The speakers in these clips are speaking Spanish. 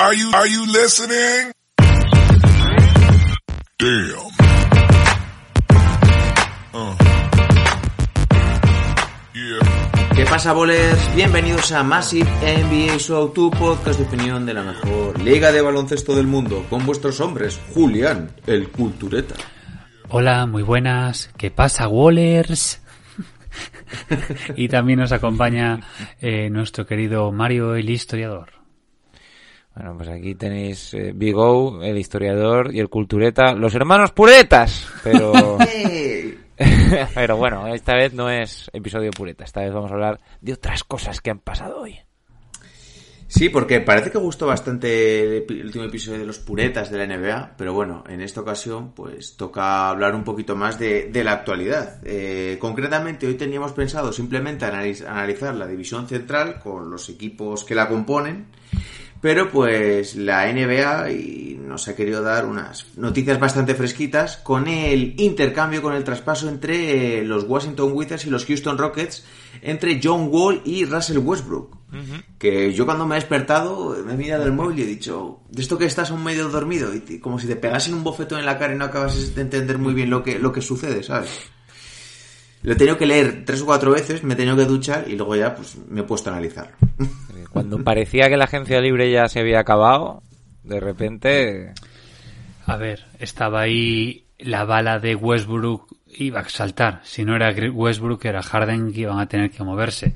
Are you, are you listening? Damn. Uh. Yeah. ¿Qué pasa, bolers? Bienvenidos a Massive NBA Show, tu podcast de opinión de la mejor liga de baloncesto del mundo, con vuestros hombres, Julián, el cultureta. Hola, muy buenas. ¿Qué pasa, Wallers? y también nos acompaña eh, nuestro querido Mario, el historiador. Bueno, pues aquí tenéis eh, Big O, el historiador y el cultureta, los hermanos puretas, pero... pero bueno, esta vez no es episodio pureta, esta vez vamos a hablar de otras cosas que han pasado hoy. Sí, porque parece que gustó bastante el último episodio de los puretas de la NBA, pero bueno, en esta ocasión pues toca hablar un poquito más de, de la actualidad. Eh, concretamente hoy teníamos pensado simplemente analizar la división central con los equipos que la componen pero pues la NBA nos ha querido dar unas noticias bastante fresquitas con el intercambio, con el traspaso entre los Washington Wizards y los Houston Rockets, entre John Wall y Russell Westbrook. Que yo cuando me he despertado me he mirado el móvil y he dicho, de esto que estás un medio dormido, y como si te pegasen un bofetón en la cara y no acabas de entender muy bien lo que, lo que sucede, ¿sabes? Lo he tenido que leer tres o cuatro veces, me he tenido que duchar y luego ya pues me he puesto a analizarlo. Cuando parecía que la agencia libre ya se había acabado, de repente... A ver, estaba ahí la bala de Westbrook iba a saltar. Si no era Westbrook, era Harden que iban a tener que moverse.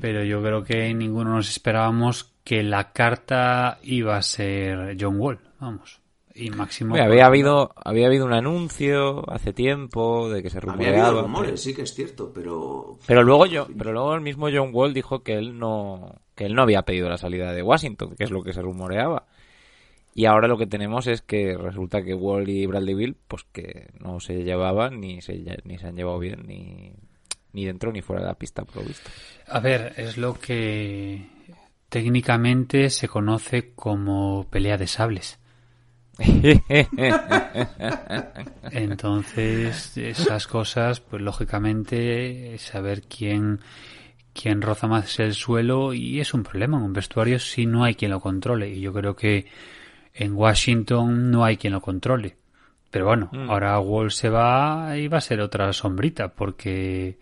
Pero yo creo que ninguno nos esperábamos que la carta iba a ser John Wall. Vamos y máximo. había habido había habido un anuncio hace tiempo de que se rumoreaba. rumores, sí que es cierto, pero pero luego yo, pero luego el mismo John Wall dijo que él no que él no había pedido la salida de Washington, que es lo que se rumoreaba. Y ahora lo que tenemos es que resulta que Wall y Bradley Bill pues que no se llevaban ni se ni se han llevado bien ni ni dentro ni fuera de la pista por lo visto. A ver, es lo que técnicamente se conoce como pelea de sables Entonces, esas cosas, pues lógicamente, saber quién, quién roza más el suelo y es un problema en un vestuario si no hay quien lo controle. Y yo creo que en Washington no hay quien lo controle. Pero bueno, mm. ahora Wall se va y va a ser otra sombrita porque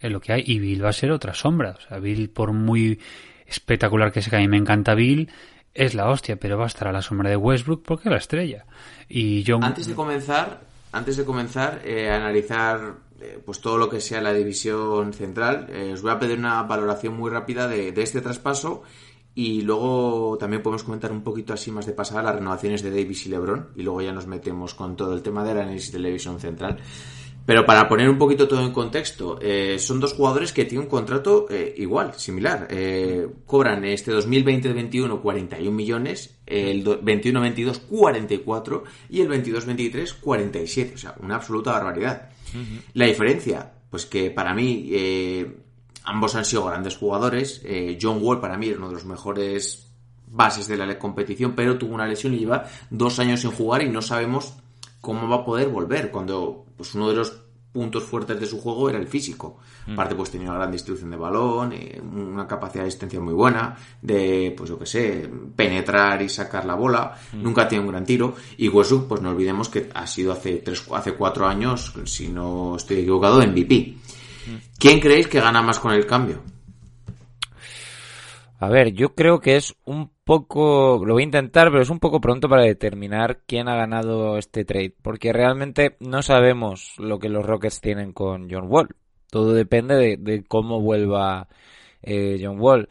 es lo que hay. Y Bill va a ser otra sombra. O sea, Bill, por muy espectacular que sea, a mí me encanta Bill, es la hostia, pero va a estar a la sombra de Westbrook porque es la estrella. Y John... Antes de comenzar, antes de comenzar eh, a analizar eh, pues todo lo que sea la división central, eh, os voy a pedir una valoración muy rápida de, de, este traspaso y luego también podemos comentar un poquito así más de pasada las renovaciones de Davis y LeBron y luego ya nos metemos con todo el tema del análisis de la división central. Pero para poner un poquito todo en contexto, eh, son dos jugadores que tienen un contrato eh, igual, similar. Eh, cobran este 2020-21 41 millones, el 21-22 44 y el 22-23 47. O sea, una absoluta barbaridad. La diferencia, pues que para mí ambos han sido grandes jugadores. John Wall para mí es uno de los mejores bases de la competición, pero tuvo una lesión y lleva dos años sin jugar y no sabemos cómo va a poder volver cuando pues uno de los puntos fuertes de su juego era el físico. Mm. Aparte, pues tenía una gran distribución de balón, eh, una capacidad de asistencia muy buena, de, pues yo que sé, penetrar y sacar la bola. Mm. Nunca tiene un gran tiro. Y Westbrook, pues no olvidemos que ha sido hace tres, hace cuatro años, si no estoy equivocado, MVP. Mm. ¿Quién creéis que gana más con el cambio? A ver, yo creo que es un poco, lo voy a intentar, pero es un poco pronto para determinar quién ha ganado este trade, porque realmente no sabemos lo que los Rockets tienen con John Wall. Todo depende de, cómo vuelva eh, John Wall.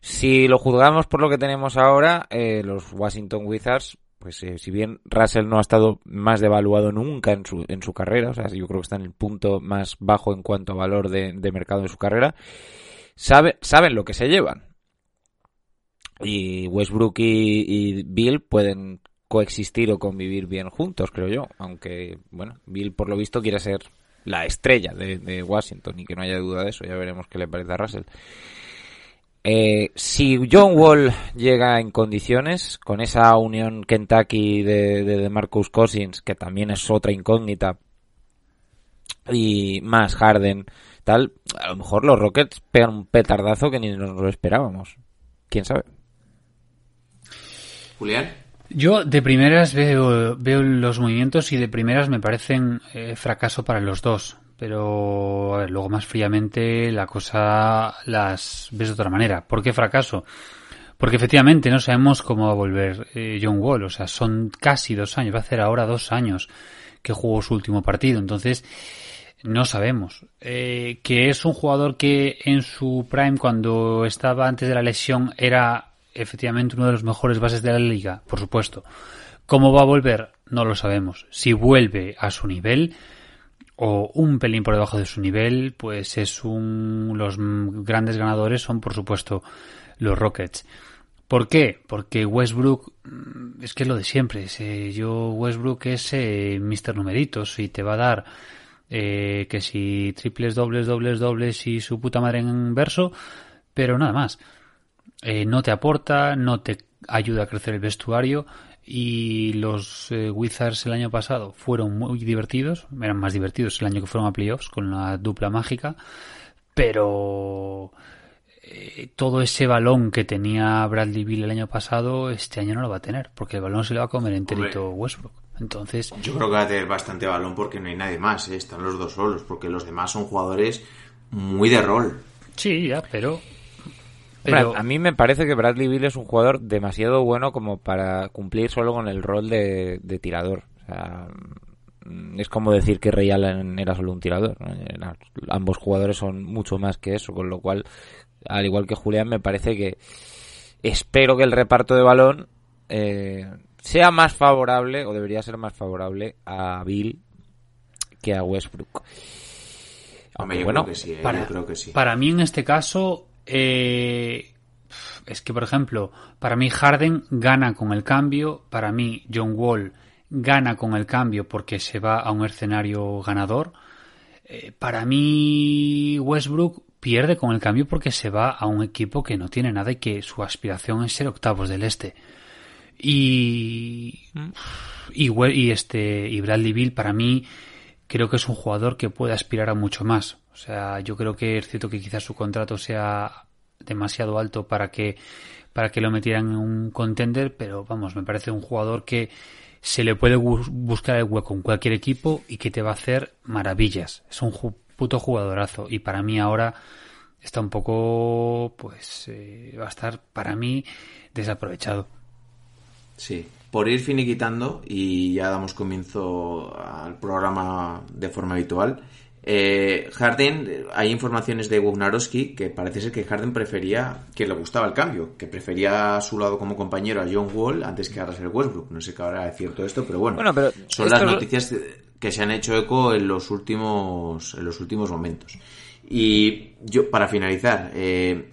Si lo juzgamos por lo que tenemos ahora, eh, los Washington Wizards, pues eh, si bien Russell no ha estado más devaluado nunca en su, en su carrera, o sea, yo creo que está en el punto más bajo en cuanto a valor de, mercado en su carrera, sabe, saben lo que se llevan y Westbrook y, Bill pueden coexistir o convivir bien juntos, creo yo. Aunque, bueno, Bill por lo visto quiere ser la estrella de, Washington y que no haya duda de eso. Ya veremos qué le parece a Russell. Eh, si John Wall llega en condiciones, con esa unión Kentucky de, de, Marcus Cousins, que también es otra incógnita, y más Harden, tal, a lo mejor los Rockets pegan un petardazo que ni nos lo esperábamos. ¿Quién sabe? Julián. Yo de primeras veo, veo los movimientos y de primeras me parecen eh, fracaso para los dos. Pero, a ver, luego más fríamente la cosa las ves de otra manera. ¿Por qué fracaso? Porque efectivamente no sabemos cómo va a volver eh, John Wall. O sea, son casi dos años, va a hacer ahora dos años que jugó su último partido. Entonces, no sabemos. Eh, que es un jugador que en su prime, cuando estaba antes de la lesión, era efectivamente uno de los mejores bases de la liga, por supuesto. ¿Cómo va a volver? No lo sabemos. Si vuelve a su nivel o un pelín por debajo de su nivel, pues es un los grandes ganadores son por supuesto los Rockets. ¿Por qué? Porque Westbrook mm, es que es lo de siempre. yo Westbrook es eh, Mr. Numeritos y te va a dar eh, que si triples, dobles, dobles, dobles y su puta madre en verso, pero nada más. Eh, no te aporta, no te ayuda a crecer el vestuario y los eh, Wizards el año pasado fueron muy divertidos, eran más divertidos el año que fueron a playoffs con la dupla mágica, pero eh, todo ese balón que tenía Bradley Bill el año pasado, este año no lo va a tener, porque el balón se le va a comer enterito Westbrook. Entonces, yo creo que va a tener bastante balón porque no hay nadie más, están los dos solos, porque los demás son jugadores muy de rol. Sí, ya, pero a mí me parece que Bradley Bill es un jugador demasiado bueno como para cumplir solo con el rol de, tirador. es como decir que Ray Allen era solo un tirador. Ambos jugadores son mucho más que eso, con lo cual, al igual que Julián, me parece que espero que el reparto de balón eh, sea más favorable, o debería ser más favorable, a Bill que a Westbrook. bueno, para, creo que sí. Para mí, en este caso, eh, es que, por ejemplo, para mí Harden gana con el cambio, para mí John Wall gana con el cambio porque se va a un escenario ganador. Eh, para mí Westbrook pierde con el cambio porque se va a un equipo que no tiene nada y que su aspiración es ser octavos del este. Y, y, y este y Bradley Bill para mí creo que es un jugador que puede aspirar a mucho más. O sea, yo creo que es cierto que quizás su contrato sea demasiado alto para que para que lo metieran en un contender, pero vamos, me parece un jugador que se le puede buscar el hueco en cualquier equipo y que te va a hacer maravillas. Es un puto jugadorazo y para mí ahora está un poco, pues, eh, va a estar para mí desaprovechado. Sí, por ir finiquitando y ya damos comienzo al programa de forma habitual. Eh, Harden, hay informaciones de Wugnarowski que parece ser que Harden prefería, que le gustaba el cambio, que prefería a su lado como compañero a John Wall antes que a Russell Westbrook. No sé qué ahora es cierto esto, pero bueno, son las noticias que se han hecho eco en los últimos, en los últimos momentos. Y yo, para finalizar, eh,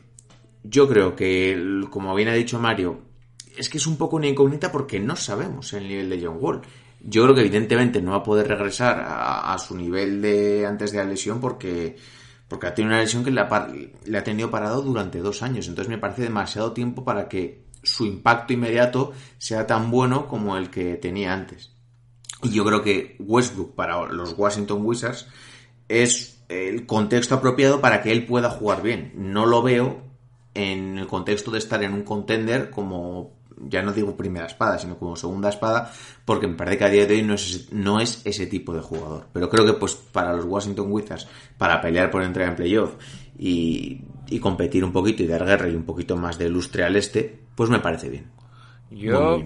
yo creo que, como bien ha dicho Mario, es que es un poco una incógnita porque no sabemos el nivel de John Wall. Yo creo que evidentemente no va a poder regresar a, su nivel de antes de la lesión porque, porque ha tenido una lesión que le ha, le ha tenido parado durante dos años. Entonces me parece demasiado tiempo para que su impacto inmediato sea tan bueno como el que tenía antes. Y yo creo que Westbrook para los Washington Wizards es el contexto apropiado para que él pueda jugar bien. No lo veo en el contexto de estar en un contender como ya no digo primera espada, sino como segunda espada, porque me parece que a día de hoy no es, ese, no es ese tipo de jugador. Pero creo que pues para los Washington Wizards, para pelear por entrar en playoff y, y competir un poquito y dar guerra y un poquito más de lustre al este, pues me parece bien. Yo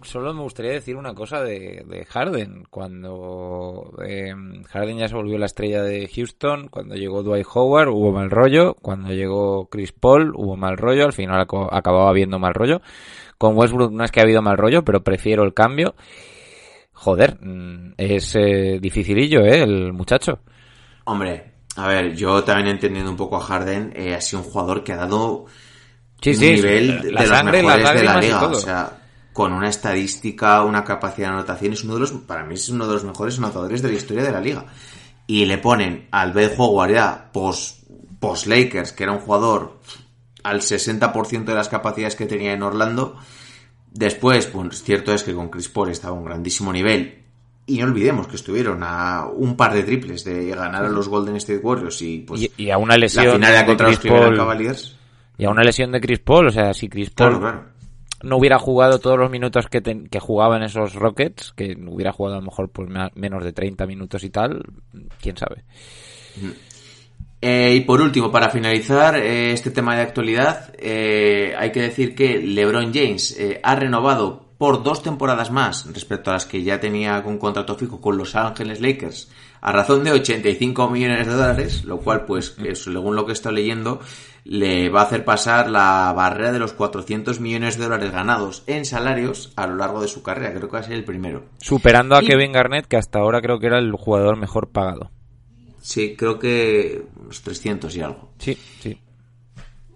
solo me gustaría decir una cosa de, de Harden. Cuando eh, Harden ya se volvió la estrella de Houston, cuando llegó Dwight Howard hubo mal rollo, cuando llegó Chris Paul hubo mal rollo, al final acababa habiendo mal rollo. Con Westbrook no es que ha habido mal rollo, pero prefiero el cambio. Joder, mm, es eh, dificilillo, ¿eh? El muchacho. Hombre, a ver, yo también entendiendo un poco a Harden, eh, ha sido un jugador que ha dado un nivel de los mejores de la liga. O sea, con una estadística, una capacidad de anotación, es uno de los, para mí es uno de los mejores anotadores de la historia de la liga. Y le ponen al Bed Howard ya post, post Lakers, que era un jugador al 60% de las capacidades que tenía en Orlando. Después, pues cierto es que con Chris Paul estaba a un grandísimo nivel. Y no olvidemos que estuvieron a un par de triples de ganar a los Golden State Warriors y pues y, a una lesión la final contra los Cavaliers. Y a una lesión de Chris Paul, o sea, si Chris Paul no hubiera jugado todos los minutos que, ten- que jugaba en esos Rockets, que hubiera jugado a lo mejor pues menos de 30 minutos y tal, quién sabe. Eh, y por último, para finalizar eh, este tema de actualidad, eh, hay que decir que LeBron James ha renovado por dos temporadas más respecto a las que ya tenía un contrato fijo con Los Ángeles Lakers a razón de 85 millones de dólares, lo cual, pues, que según lo que estado leyendo, le va a hacer pasar la barrera de los 400 millones de dólares ganados en salarios a lo largo de su carrera. Creo que va a ser el primero. Superando a Kevin Garnett, que hasta ahora creo que era el jugador mejor pagado. Sí, creo que unos 300 y algo. Sí, sí.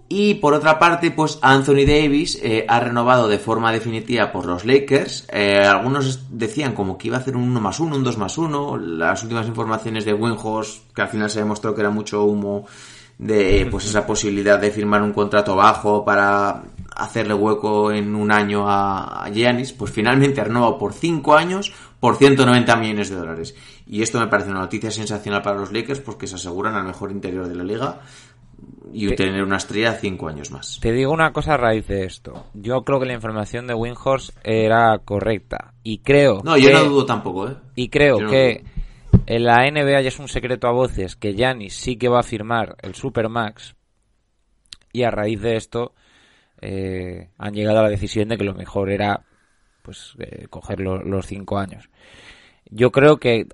Y por otra parte, pues Anthony Davis eh, ha renovado de forma definitiva por los Lakers. Eh, algunos decían como que iba a hacer un 1 más 1, un 2 más 1. Las últimas informaciones de Winhorse, que al final se demostró que era mucho humo, de pues esa posibilidad de firmar un contrato bajo para hacerle hueco en un año a, a Giannis, pues finalmente ha renovado por 5 años por 190 millones de dólares. Y esto me parece una noticia sensacional para los Lakers porque se aseguran al mejor interior de la liga y Te- tener una estrella cinco años más. Te digo una cosa a raíz de esto. Yo creo que la información de Winhorse era correcta. Y creo No, yo que- no dudo tampoco, ¿eh? Y creo Yo no que en la NBA ya es un secreto a voces que Giannis sí que va a firmar el Supermax. Y a raíz de esto eh, han llegado a la decisión de que lo mejor era pues eh, coger lo- los cinco años. Yo creo que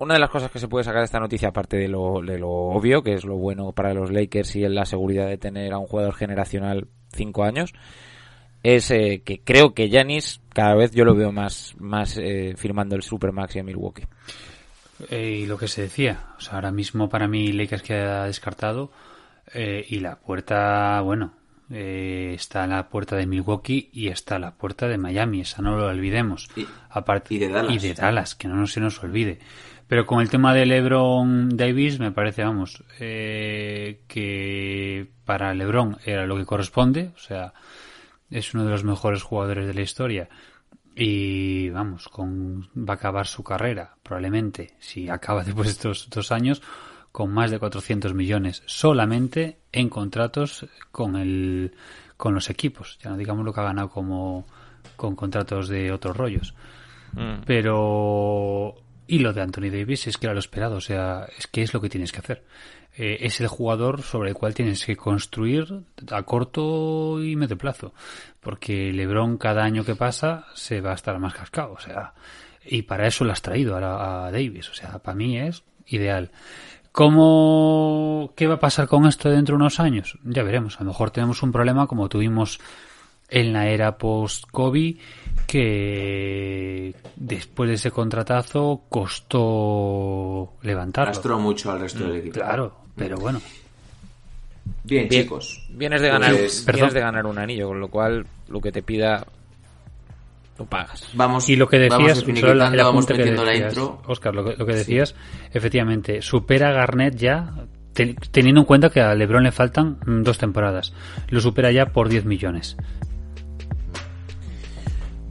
una de las cosas que se puede sacar de esta noticia, aparte de lo, de lo obvio, que es lo bueno para los Lakers y en la seguridad de tener a un jugador generacional cinco años, es eh, que creo que Giannis cada vez yo lo veo más, más eh, firmando el Supermax y a Milwaukee. Eh, y lo que se decía, o sea, ahora mismo para mí Lakers queda descartado y la puerta, bueno, eh, está la puerta de Milwaukee y está la puerta de Miami, esa no lo olvidemos. Y- Aparte, y de Dallas. Y de Dallas, que no se nos olvide. Pero con el tema de LeBron Davis me parece, vamos, eh, que para LeBron era lo que corresponde, o sea, es uno de los mejores jugadores de la historia y vamos, con, va a acabar su carrera, probablemente, si acaba después de estos dos años, con más de 400 millones solamente en contratos con el, con los equipos. Ya no digamos lo que ha ganado como con contratos de otros rollos. Pero y lo de Anthony Davis es que era lo esperado, o sea, es que es lo que tienes que hacer. Eh, es el jugador sobre el cual tienes que construir a corto y medio plazo, porque LeBron cada año que pasa se va a estar más cascado, o sea, y para eso lo has traído a, a Davis, o sea, para mí es ideal. ¿Cómo qué va a pasar con esto dentro de unos años? Ya veremos, a lo mejor tenemos un problema como tuvimos en la era post-COVID que después de ese contratazo costó levantarlo. Lastró mucho al resto del equipo. Claro, pero bueno. Bien, Bien, chicos. Vienes de ganar, Pues, vienes de ganar un anillo, con lo cual lo que te pida lo pagas. Vamos, Y lo que vamos decías, solo el, finiquitando, el vamos que metiendo la decías, intro. Oscar, lo que, lo que decías, efectivamente, supera a Garnett ya, te- teniendo en cuenta que a LeBron le faltan mm, dos temporadas. Lo supera ya por 10 millones.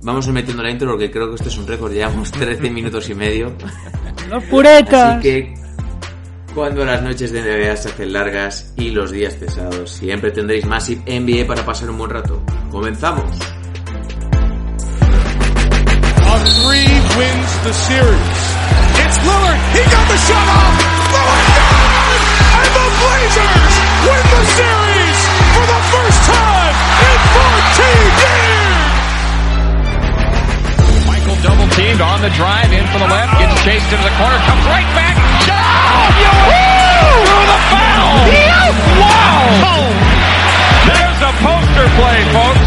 Vamos a ir metiendo la intro porque creo que este es un récord. Llevamos 13 minutos y medio. ¡Los puretas! Así que cuando las noches de NBA se hacen largas y los días pesados, siempre tendréis Massive NBA para pasar un buen rato. ¡Comenzamos! A three wins the series. It's Lillard. He got the shot off. Lillard got it! And the Blazers win the series for the first time in 14 years. Michael double teamed on the drive in for the left, gets chased into the corner, comes right back. Shot! Through the foul! Wow! There's a poster play, folks.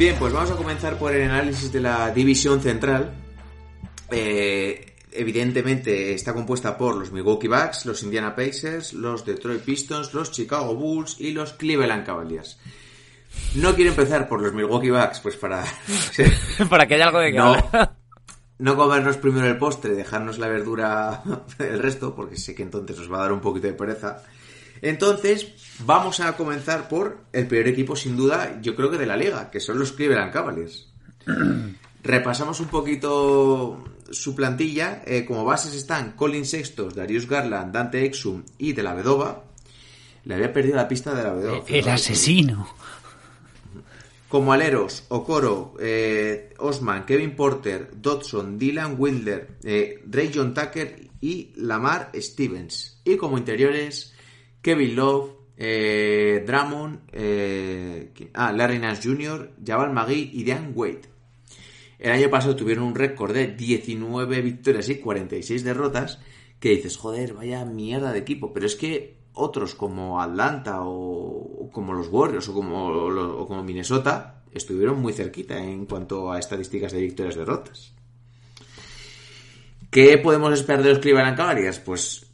Bien, pues vamos a comenzar por el análisis de la división central. Eh, evidentemente está compuesta por los Milwaukee Bucks, los Indiana Pacers, los Detroit Pistons, los Chicago Bulls y los Cleveland Cavaliers. No quiero empezar por los Milwaukee Bucks, pues para... Para que haya algo de que no, hablar. no comernos primero el postre, dejarnos la verdura el resto, porque sé que entonces nos va a dar un poquito de pereza. Entonces, vamos a comenzar por el peor equipo, sin duda, yo creo que de la liga, que son los Cleveland Cavaliers. Repasamos un poquito su plantilla. Eh, como bases están Colin Sextos, Darius Garland, Dante Exum y De La Vedova. Le había perdido la pista de La Vedova. El asesino. Como aleros, Okoro, eh, Osman, Kevin Porter, Dodson, Dylan Wilder, eh, Ray John Tucker y Lamar Stevens. Y como interiores, Kevin Love, eh, eh, ah, Larry Nash Jr., Jabal Magui y Dan Wade. El año pasado tuvieron un récord de 19 victorias y 46 derrotas, que dices, joder, vaya mierda de equipo. Pero es que otros como Atlanta o, como los Warriors o como, o como Minnesota estuvieron muy cerquita en cuanto a estadísticas de victorias y derrotas. ¿Qué podemos esperar de los Cleveland Cavaliers? Pues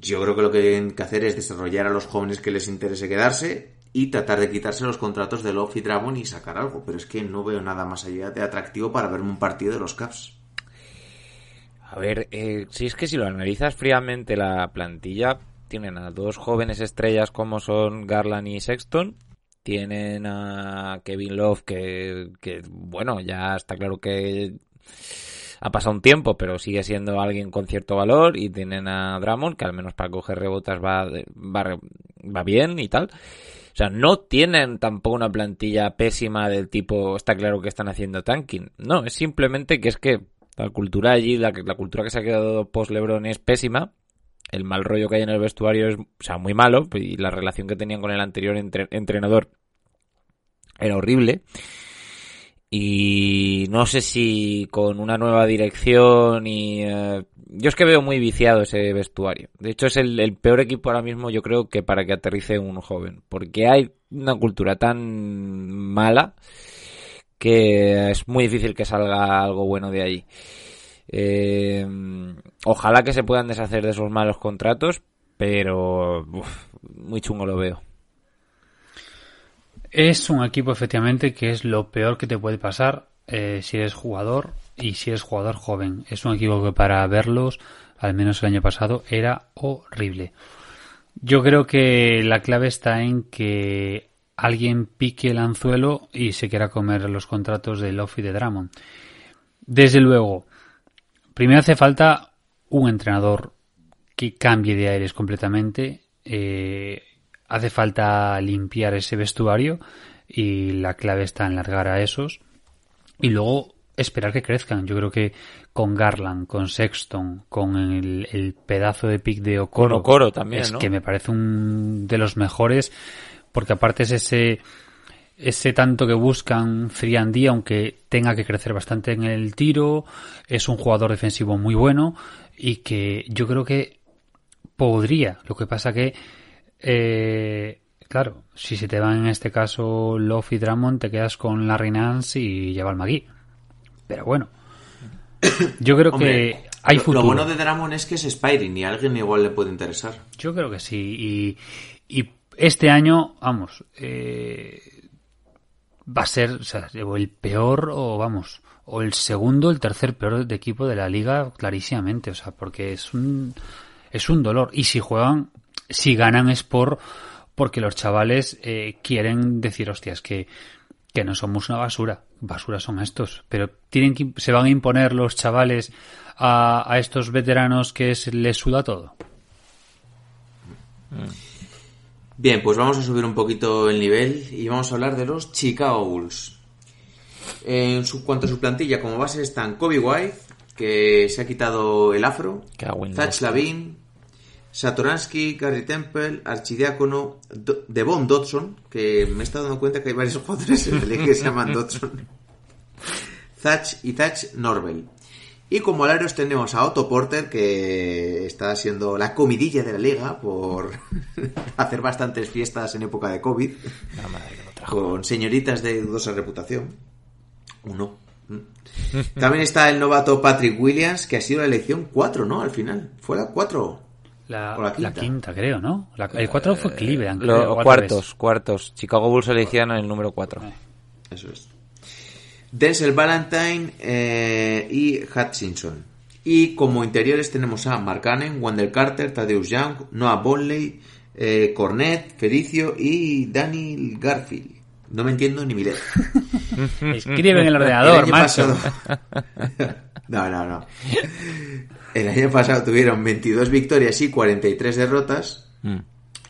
yo creo que lo que tienen que hacer es desarrollar a los jóvenes que les interese quedarse y tratar de quitarse los contratos de Love y Dragon y sacar algo. Pero es que no veo nada más allá de atractivo para verme un partido de los Caps. A ver, eh, si es que si lo analizas fríamente la plantilla, tienen a dos jóvenes estrellas como son Garland y Sexton. Tienen a Kevin Love que, que, bueno, ya está claro que ha pasado un tiempo, pero sigue siendo alguien con cierto valor. Y tienen a Drummond, que al menos para coger rebotas va, va, va bien y tal. O sea, no tienen tampoco una plantilla pésima del tipo, está claro que están haciendo tanking. No, es simplemente que es que la cultura allí, la, la cultura que se ha quedado post LeBron es pésima. El mal rollo que hay en el vestuario es, o sea, muy malo. Y la relación que tenían con el anterior entre- entrenador era horrible. Y no sé si con una nueva dirección y... eh, yo es que veo muy viciado ese vestuario. De hecho es el, el peor equipo ahora mismo yo creo que para que aterrice un joven. Porque hay una cultura tan mala que es muy difícil que salga algo bueno de ahí. Eh, ojalá que se puedan deshacer de esos malos contratos, pero uf, muy chungo lo veo. Es un equipo efectivamente que es lo peor que te puede pasar eh, si eres jugador y si eres jugador joven. Es un equipo que para verlos, al menos el año pasado, era horrible. Yo creo que la clave está en que alguien pique el anzuelo y se quiera comer los contratos de Love y de Drummond. Desde luego, primero hace falta un entrenador que cambie de aires completamente. eh, hace falta limpiar ese vestuario y la clave está en largar a esos y luego esperar que crezcan. Yo creo que con Garland, con Sexton, con el, el pedazo de pick de Okoro, Okoro también, es ¿no? que me parece un de los mejores porque aparte es ese ese tanto que buscan 3D, aunque tenga que crecer bastante en el tiro, es un jugador defensivo muy bueno y que yo creo que podría. Lo que pasa que, eh, claro, si se te van en este caso Love y Drummond, te quedas con Larry Nance y Jabal Magui. Pero bueno, yo creo Hombre, que hay futuro. lo bueno de Dramon es que es Spyring y a alguien igual le puede interesar. Yo creo que sí. Y, y este año, vamos, eh, va a ser o, sea, el peor o vamos, o el segundo, el tercer peor de equipo de la liga clarísimamente. O sea, porque es un, es un dolor. Y si juegan, si ganan es por porque los chavales eh, quieren decir, hostias, que, que no somos una basura. Basura son estos. Pero tienen que, se van a imponer los chavales a, a estos veteranos que se les suda todo. Bien, pues vamos a subir un poquito el nivel y vamos a hablar de los Chicago Bulls. En su, cuanto a su plantilla, como base están Kobe White, que se ha quitado el afro, Zach la Lavin, Satoransky, Gary Temple, Archidiácono, Devon Dodson, que me he estado dando cuenta que hay varios jugadores en liga que se llaman Dodson, Zach y Zach Norvel. Y como alaros tenemos a Otto Porter, que está siendo la comidilla de la liga por hacer bastantes fiestas en época de COVID. con señoritas de dudosa reputación. Uno. Mm. También está el novato Patrick Williams, que ha sido la elección 4, ¿no? Al final. Fue la 4. La, O la la quinta. creo, ¿no? La- el 4 fue Cleveland. Lo- creo, o al cuartos, cuartos. Chicago Bulls elegían el número 4. Eso es. Denzel Valentine eh, y Hutchinson. Y como interiores tenemos a Mark Cannon, Wendell Carter, Tadeusz Young, Noah Bonley, eh, Cornet, Felicio y Daniel Garfield. No me entiendo ni mi letra. Escribe en el El ordenador, año macho. no, no, no. El año pasado tuvieron 22 victorias y 43 derrotas. Mm.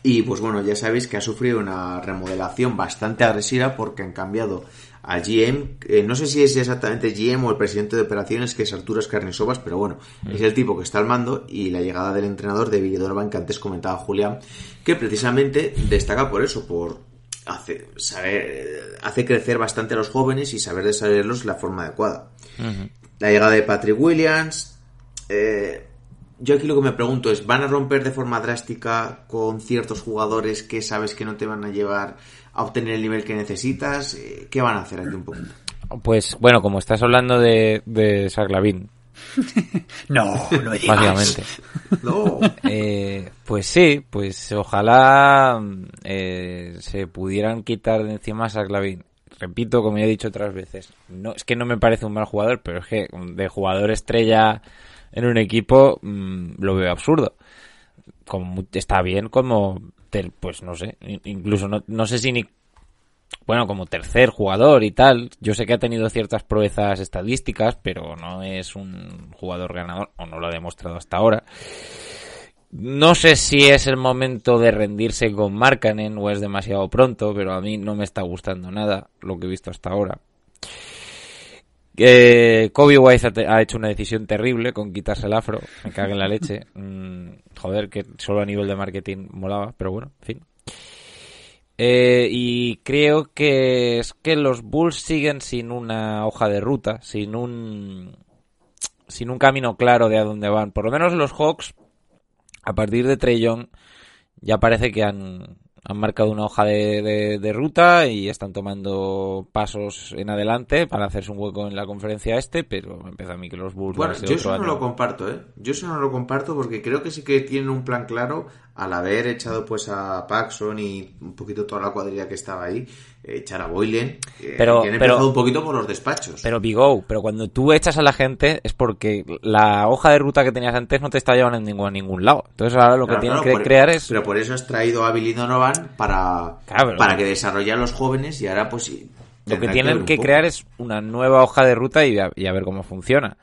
Y pues bueno, ya sabéis que ha sufrido una remodelación bastante agresiva porque han cambiado a GM. eh, no sé si es exactamente GM o el presidente de operaciones, que es Arturo Escarnesovas, pero bueno, es el tipo que está al mando. Y la llegada del entrenador de Donovan, que antes comentaba Julián, que precisamente destaca por eso, por hace, saber, hace crecer bastante a los jóvenes y saber desarrollarlos de la forma adecuada. La llegada de Patrick Williams. eh, yo aquí lo que me pregunto es, ¿van a romper de forma drástica con ciertos jugadores que sabes que no te van a llevar a obtener el nivel que necesitas? Eh, ¿Qué van a hacer aquí un poquito? Pues bueno, como estás hablando de, de No, no digas. básicamente. No. Eh, pues sí, pues ojalá eh, se pudieran quitar de encima a. Repito, como ya he dicho otras veces, no es que no me parece un mal jugador, pero es que de jugador estrella en un equipo mm, lo veo absurdo. Como, está bien como, pues no sé, in- incluso no, no sé si ni bueno, como tercer jugador y tal. Yo sé que ha tenido ciertas proezas estadísticas, pero no es un jugador ganador, o no lo ha demostrado hasta ahora. No sé si es el momento de rendirse con Markkanen o es demasiado pronto, pero a mí no me está gustando nada lo que he visto hasta ahora. Eh, Kobe White ha, hecho una decisión terrible con quitarse el afro. Me caga en la leche. Mm, joder, que solo a nivel de marketing molaba, pero bueno, en fin. Eh, y creo que es que los Bulls siguen sin una hoja de ruta, sin un sin un camino claro de a dónde van. Por lo menos los Hawks, a partir de Young, ya parece que han, han marcado una hoja de, de- de ruta y están tomando pasos en adelante para hacerse un hueco en la conferencia este, pero me empieza a mí que los Bulls Bueno, yo eso no lo comparto, ¿eh? Yo eso no lo comparto porque creo que sí que tienen un plan claro al haber echado pues a Paxson y un poquito toda la cuadrilla que estaba ahí, echar a Boylen, eh, Pero- han pero- empezado un poquito por los despachos. Pero Big O, pero cuando tú echas a la gente es porque la hoja de ruta que tenías antes no te está llevando a ningún, a ningún lado. Entonces ahora lo que Claro, tienes claro, que crear es... Pero por eso has traído a Billy Donovan para, Claro, pero- para que desarrolle a los jóvenes y ahora pues Lo que tienen que crear es una nueva hoja de ruta y a, y a ver cómo funciona.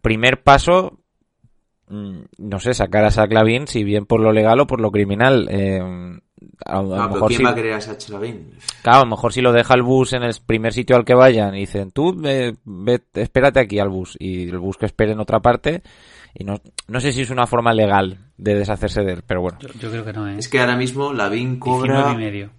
Primer paso, mm, no sé, sacar a Saclavin, si bien por lo legal o por lo criminal. eh, a, a Ah, lo pero mejor ¿quién si, va a querer a Sacha Lavin? claro, a lo mejor si lo deja el bus en el primer sitio al que vayan y dicen, tú eh, ve- espérate aquí al bus y el bus que espere en otra parte. Y no, no sé si es una forma legal de deshacerse de él, pero bueno. Yo, yo creo que no, ¿eh? Es que ahora mismo Lavin 19 cobra... y medio.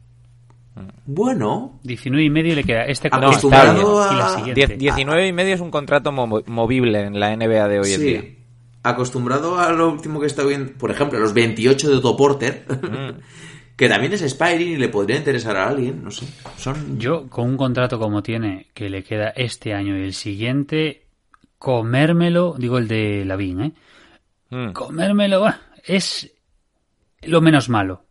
Bueno, 19 y medio le queda este No, contrato está y bien. la a- siguiente. Die- 19 y medio es un contrato mo- movible en la NBA de hoy en día. sí. Acostumbrado a lo último que está viendo, por ejemplo, los 28 de Otto Porter, Mm. que también es Spyring y le podría interesar a alguien, no sé. Son Yo, con un contrato como tiene, que le queda este año y el siguiente, comérmelo, digo el de Lavín, ¿eh? Mm. Comérmelo, bah, es lo menos malo.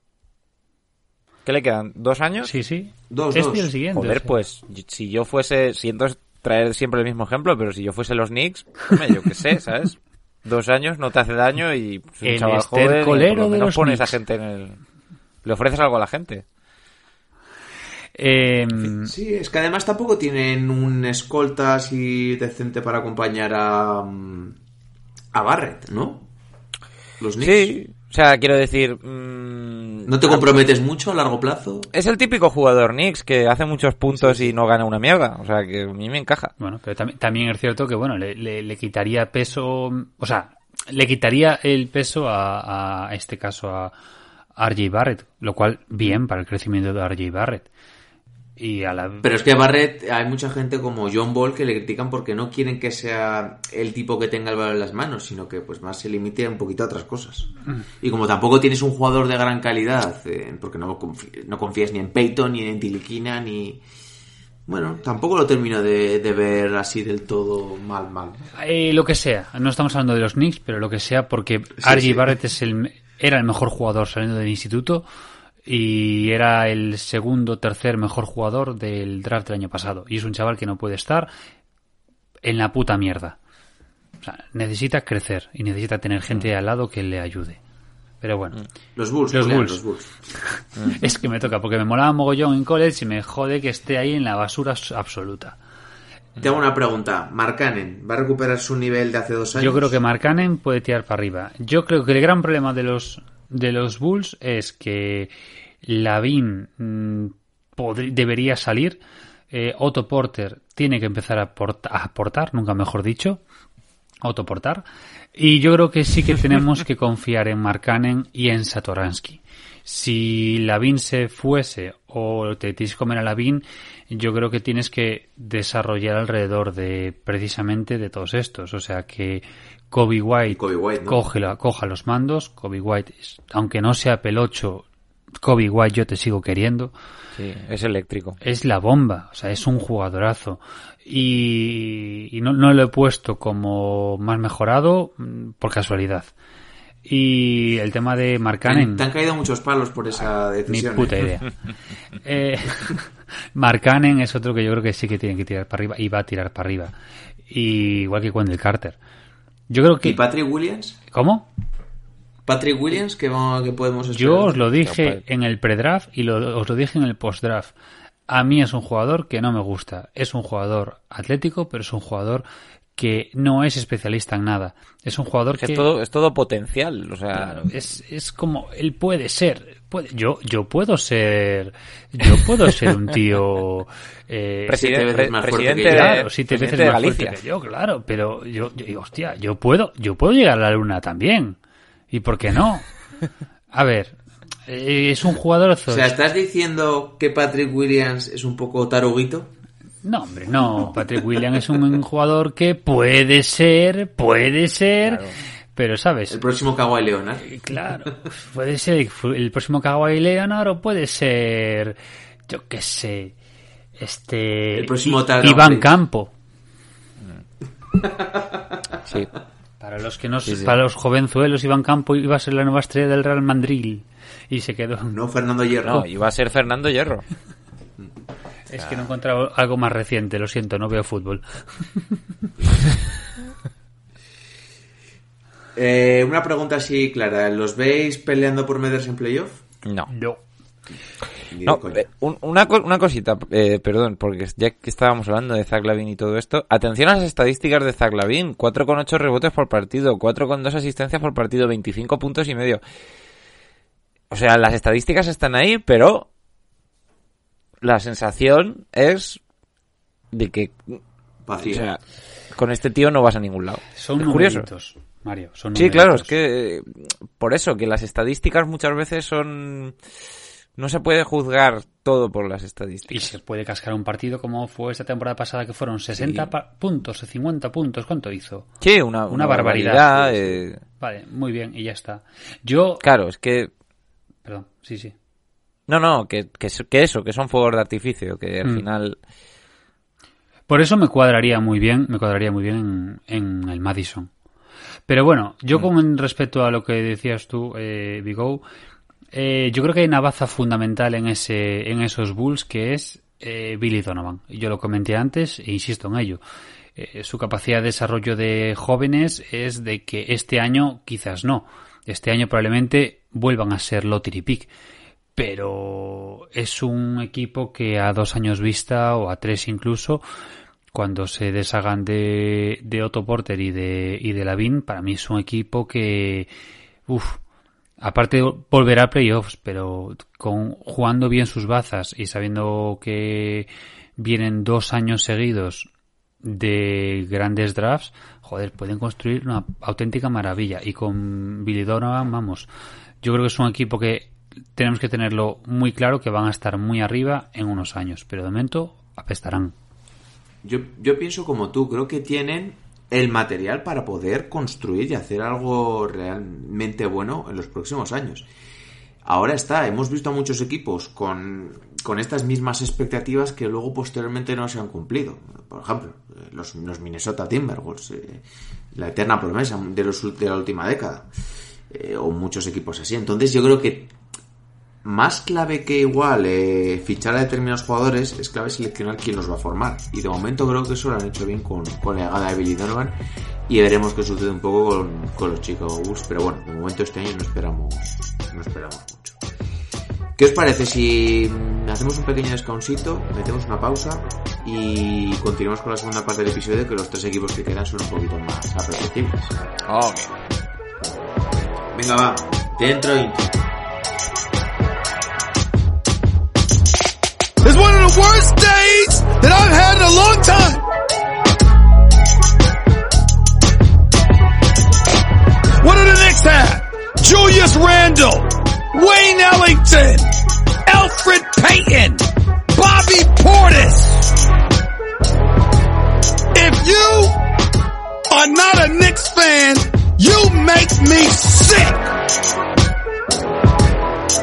¿Qué le quedan? ¿Dos años? Sí, sí. Dos, este dos. y el siguiente. o Joder, sea. pues si yo fuese, siento traer siempre el mismo ejemplo, pero si yo fuese los Knicks, hombre, yo qué sé, ¿sabes? Dos años no te hace daño y es un El chaval joven por lo de menos los pones a gente en el... Le ofreces algo a la gente. Eh, Sí, es que además tampoco tienen un escolta así decente para acompañar a, mm, a Barrett, ¿no? Los Knicks. Sí, o sea, quiero decir... mm, ¿No te comprometes mucho a largo plazo? Es el típico jugador Knicks que hace muchos puntos y no gana una mierda. O sea, que a mí me encaja. Bueno, pero también, también es cierto que, bueno, le, le- le quitaría peso, o sea, le quitaría el peso a, a este caso a RJ Barrett, lo cual bien para el crecimiento de RJ Barrett. Y a la... Pero es que a Barrett hay mucha gente como John Ball que le critican porque no quieren que sea el tipo que tenga el balón en las manos, sino que pues más se limite un poquito a otras cosas. Y como tampoco tienes un jugador de gran calidad, eh, porque no, no confías ni en Peyton, ni en Tiliquina, ni... Bueno, tampoco lo termino de, de ver así del todo mal, mal. Eh, lo que sea, no estamos hablando de los Knicks, pero lo que sea, porque sí. Barrett es el, era el mejor jugador saliendo del instituto y era el segundo, tercer mejor jugador del draft del año pasado. Y es un chaval que no puede estar en la puta mierda. O sea, necesita crecer y necesita tener gente al lado que le ayude. Pero bueno, Los Bulls, Los Bulls. los Bulls. es que me toca porque me molaba mogollón en college y me jode que esté ahí en la basura absoluta. Te hago una pregunta. Markkanen, ¿va a recuperar su nivel de hace dos años? Yo creo que Markkanen puede tirar para arriba. Yo creo que el gran problema de los de los Bulls es que Lavin mm, debería salir. eh, Otto Porter tiene que empezar a, a aportar, nunca mejor dicho. Otto Portar. Y yo creo que sí que tenemos que confiar en Markkanen y en Satoransky. Si Lavin se fuese o te tienes que comer a Lavin, yo creo que tienes que desarrollar alrededor de precisamente de todos estos. O sea que Kobe White, Kobe White, ¿no? coge la- coja los mandos. Kobe White, es- aunque no sea pelocho, Kobe White yo te sigo queriendo Sí, es eléctrico. es la bomba, o sea, es un jugadorazo. Y, y no, no lo he puesto como más mejorado mm, por casualidad. Y el tema de Markkanen, han, te han caído muchos palos por esa ni decisión. puta ¿eh? idea. Eh, Markkanen es otro que yo creo que sí que tiene que tirar para arriba y va a tirar para arriba. Y igual que Wendell Carter. Yo creo ¿Y que... Patrick Williams? ¿Cómo? Patrick Williams, ¿qué, vamos- qué podemos esperar? Yo os lo dije en el pre-draft y lo- os lo dije en el post-draft. A mí es un jugador que no me gusta. Es un jugador atlético, pero es un jugador que no es especialista en nada. Es un jugador Que que es todo, es todo potencial. O sea, Claro, es, es como él puede ser. Puede, yo, yo puedo ser. Yo puedo ser un tío. Eh, presidente, siete veces más fuerte presidente que de, yo. Claro, siete veces de más fuerte que yo, claro, pero yo, yo digo, hostia, yo puedo, yo puedo llegar a la luna también. ¿Y por qué no? A ver, eh, es un jugador... O sea, ¿estás diciendo que Patrick Williams es un poco taruguito? No, hombre, no. Patrick Williams es un jugador que puede ser, puede ser, pero sabes, El próximo Kawhi Leonard. claro, puede ser el próximo Kawhi Leonard o puede ser, yo qué sé, este, El próximo Tyron Iván. Campo. Sí. Para los que no, Sí, sí. para los jovenzuelos, Iván Campo iba a ser la nueva estrella del Real Madrid y se quedó. No Fernando Hierro. No, iba a ser Fernando Hierro. Es que no he encontrado algo más reciente, lo siento, no veo fútbol. Eh, una pregunta así clara. ¿Los veis peleando por meterse en playoff? No. No. No, eh, un- una, co- una cosita, eh, perdón, porque ya que estábamos hablando de Zach Lavin y todo esto, atención a las estadísticas de Zach Lavin, 4,8 rebotes por partido, 4,2 asistencias por partido, 25 puntos y medio. O sea, las estadísticas están ahí, pero la sensación es de que o Vacío. sea, con este tío no vas a ningún lado. Son es curioso. numeritos, Mario. Son Sí, claro, es que eh, por eso, que las estadísticas muchas veces son... No se puede juzgar todo por las Y estadísticas. se puede cascar un partido como fue esta temporada pasada que fueron 60 pa- puntos, 50 puntos. ¿Cuánto hizo? Sí, una, Una una barbaridad, barbaridad. sí, eh, Vale, muy bien, y ya está. Yo... Claro, es que... Perdón, sí, sí. No, no, que, que, que eso, que son fuegos de artificio, que al Mm. final... Por eso me cuadraría muy bien, me cuadraría muy bien en, en el Madison. Pero bueno, yo con respecto a lo que decías tú, eh, Bigo, eh, yo creo que hay una baza fundamental en ese, en esos Bulls que es eh, Billy Donovan. Yo lo comenté antes e insisto en ello. Eh, su capacidad de desarrollo de jóvenes es de que este año quizás no. Este año probablemente vuelvan a ser lottery pick pero es un equipo que a dos años vista o a tres incluso cuando se deshagan de, de Otto Porter y de, y de Lavin, para mí es un equipo que, uff, aparte volverá a playoffs, pero con, jugando bien sus bazas y sabiendo que vienen dos años seguidos de grandes drafts, joder, pueden construir una auténtica maravilla. Y con Billy Donovan, vamos, yo creo que es un equipo que tenemos que tenerlo muy claro que van a estar muy arriba en unos años, pero de momento apestarán. Yo, yo pienso como tú, creo que tienen el material para poder construir y hacer algo realmente bueno en los próximos años. Ahora está, hemos visto a muchos equipos con, con estas mismas expectativas que luego posteriormente no se han cumplido. Por ejemplo, los, los Minnesota Timberwolves, eh, la eterna promesa de, los, de la última década, eh, o muchos equipos así. Entonces yo creo que más clave que igual eh, fichar a determinados jugadores es clave seleccionar quién los va a formar. Y de momento creo que eso lo han hecho bien con, con la llegada de Billy Donovan y veremos qué sucede un poco con, con los Chicago Bulls. Pero bueno, de momento este año no esperamos, no esperamos mucho. ¿Qué os parece si hacemos un pequeño descansito, metemos una pausa y continuamos con la segunda parte del episodio que los tres equipos que quedan son un poquito más apetecibles? Ok. Venga, va, dentro intro. Worst days that I've had in a long time. What do the Knicks have? Julius Randle, Wayne Ellington, Alfred Payton, Bobby Portis. If you are not a Knicks fan, you make me sick.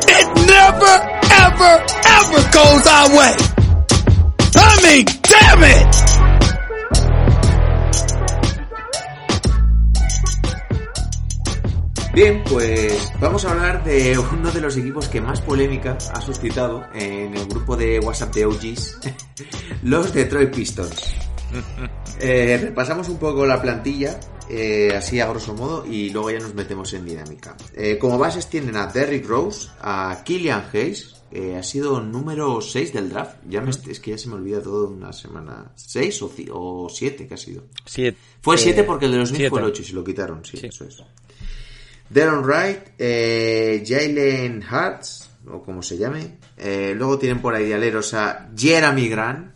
It never, ever, ever goes our way. I mean, damn it! Bien, pues vamos a hablar de uno de los equipos que más polémica ha suscitado en el grupo de WhatsApp de OGs, los Detroit Pistons. Eh, repasamos un poco la plantilla, eh, así a grosso modo, y luego ya nos metemos en dinámica. Eh, como bases tienen a Derrick Rose, a Killian Hayes, que ha sido número 6 del draft. Ya me, es que ya se me olvida todo una semana. ¿6 o, ci- o 7 que ha sido? Siete. Fue 7 porque el de los Knicks fue el 8 y se lo quitaron, sí, Sí. eso es. Darren Wright, eh, Jalen Hartz, o como se llame. Eh, luego tienen por ahí de aleros a Jeremy Grant,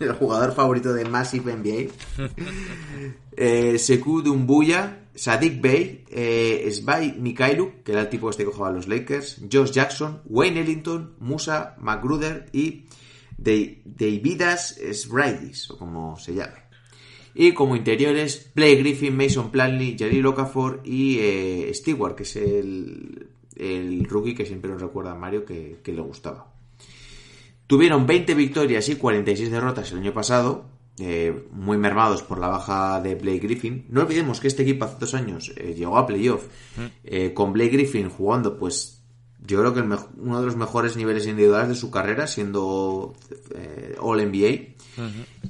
el jugador favorito de Massive NBA. eh, Sekou Dumbuya, Sadik Bey, eh, Svay Mikhailuk, que era el tipo este que jugaba los Lakers, Josh Jackson, Wayne Ellington, Musa Magruder y Davidas Sbraidis, o como se llame. Y como interiores, Blake Griffin, Mason Plumlee, Jalil Okafor y eh, Stewart, que es el, el rookie que siempre nos recuerda a Mario que, que le gustaba. Tuvieron 20 victorias y 46 derrotas el año pasado, eh, muy mermados por la baja de Blake Griffin. No olvidemos que este equipo hace dos años eh, llegó a playoff eh, con Blake Griffin jugando, pues yo creo que el uno de los mejores niveles individuales de su carrera, siendo eh, All NBA.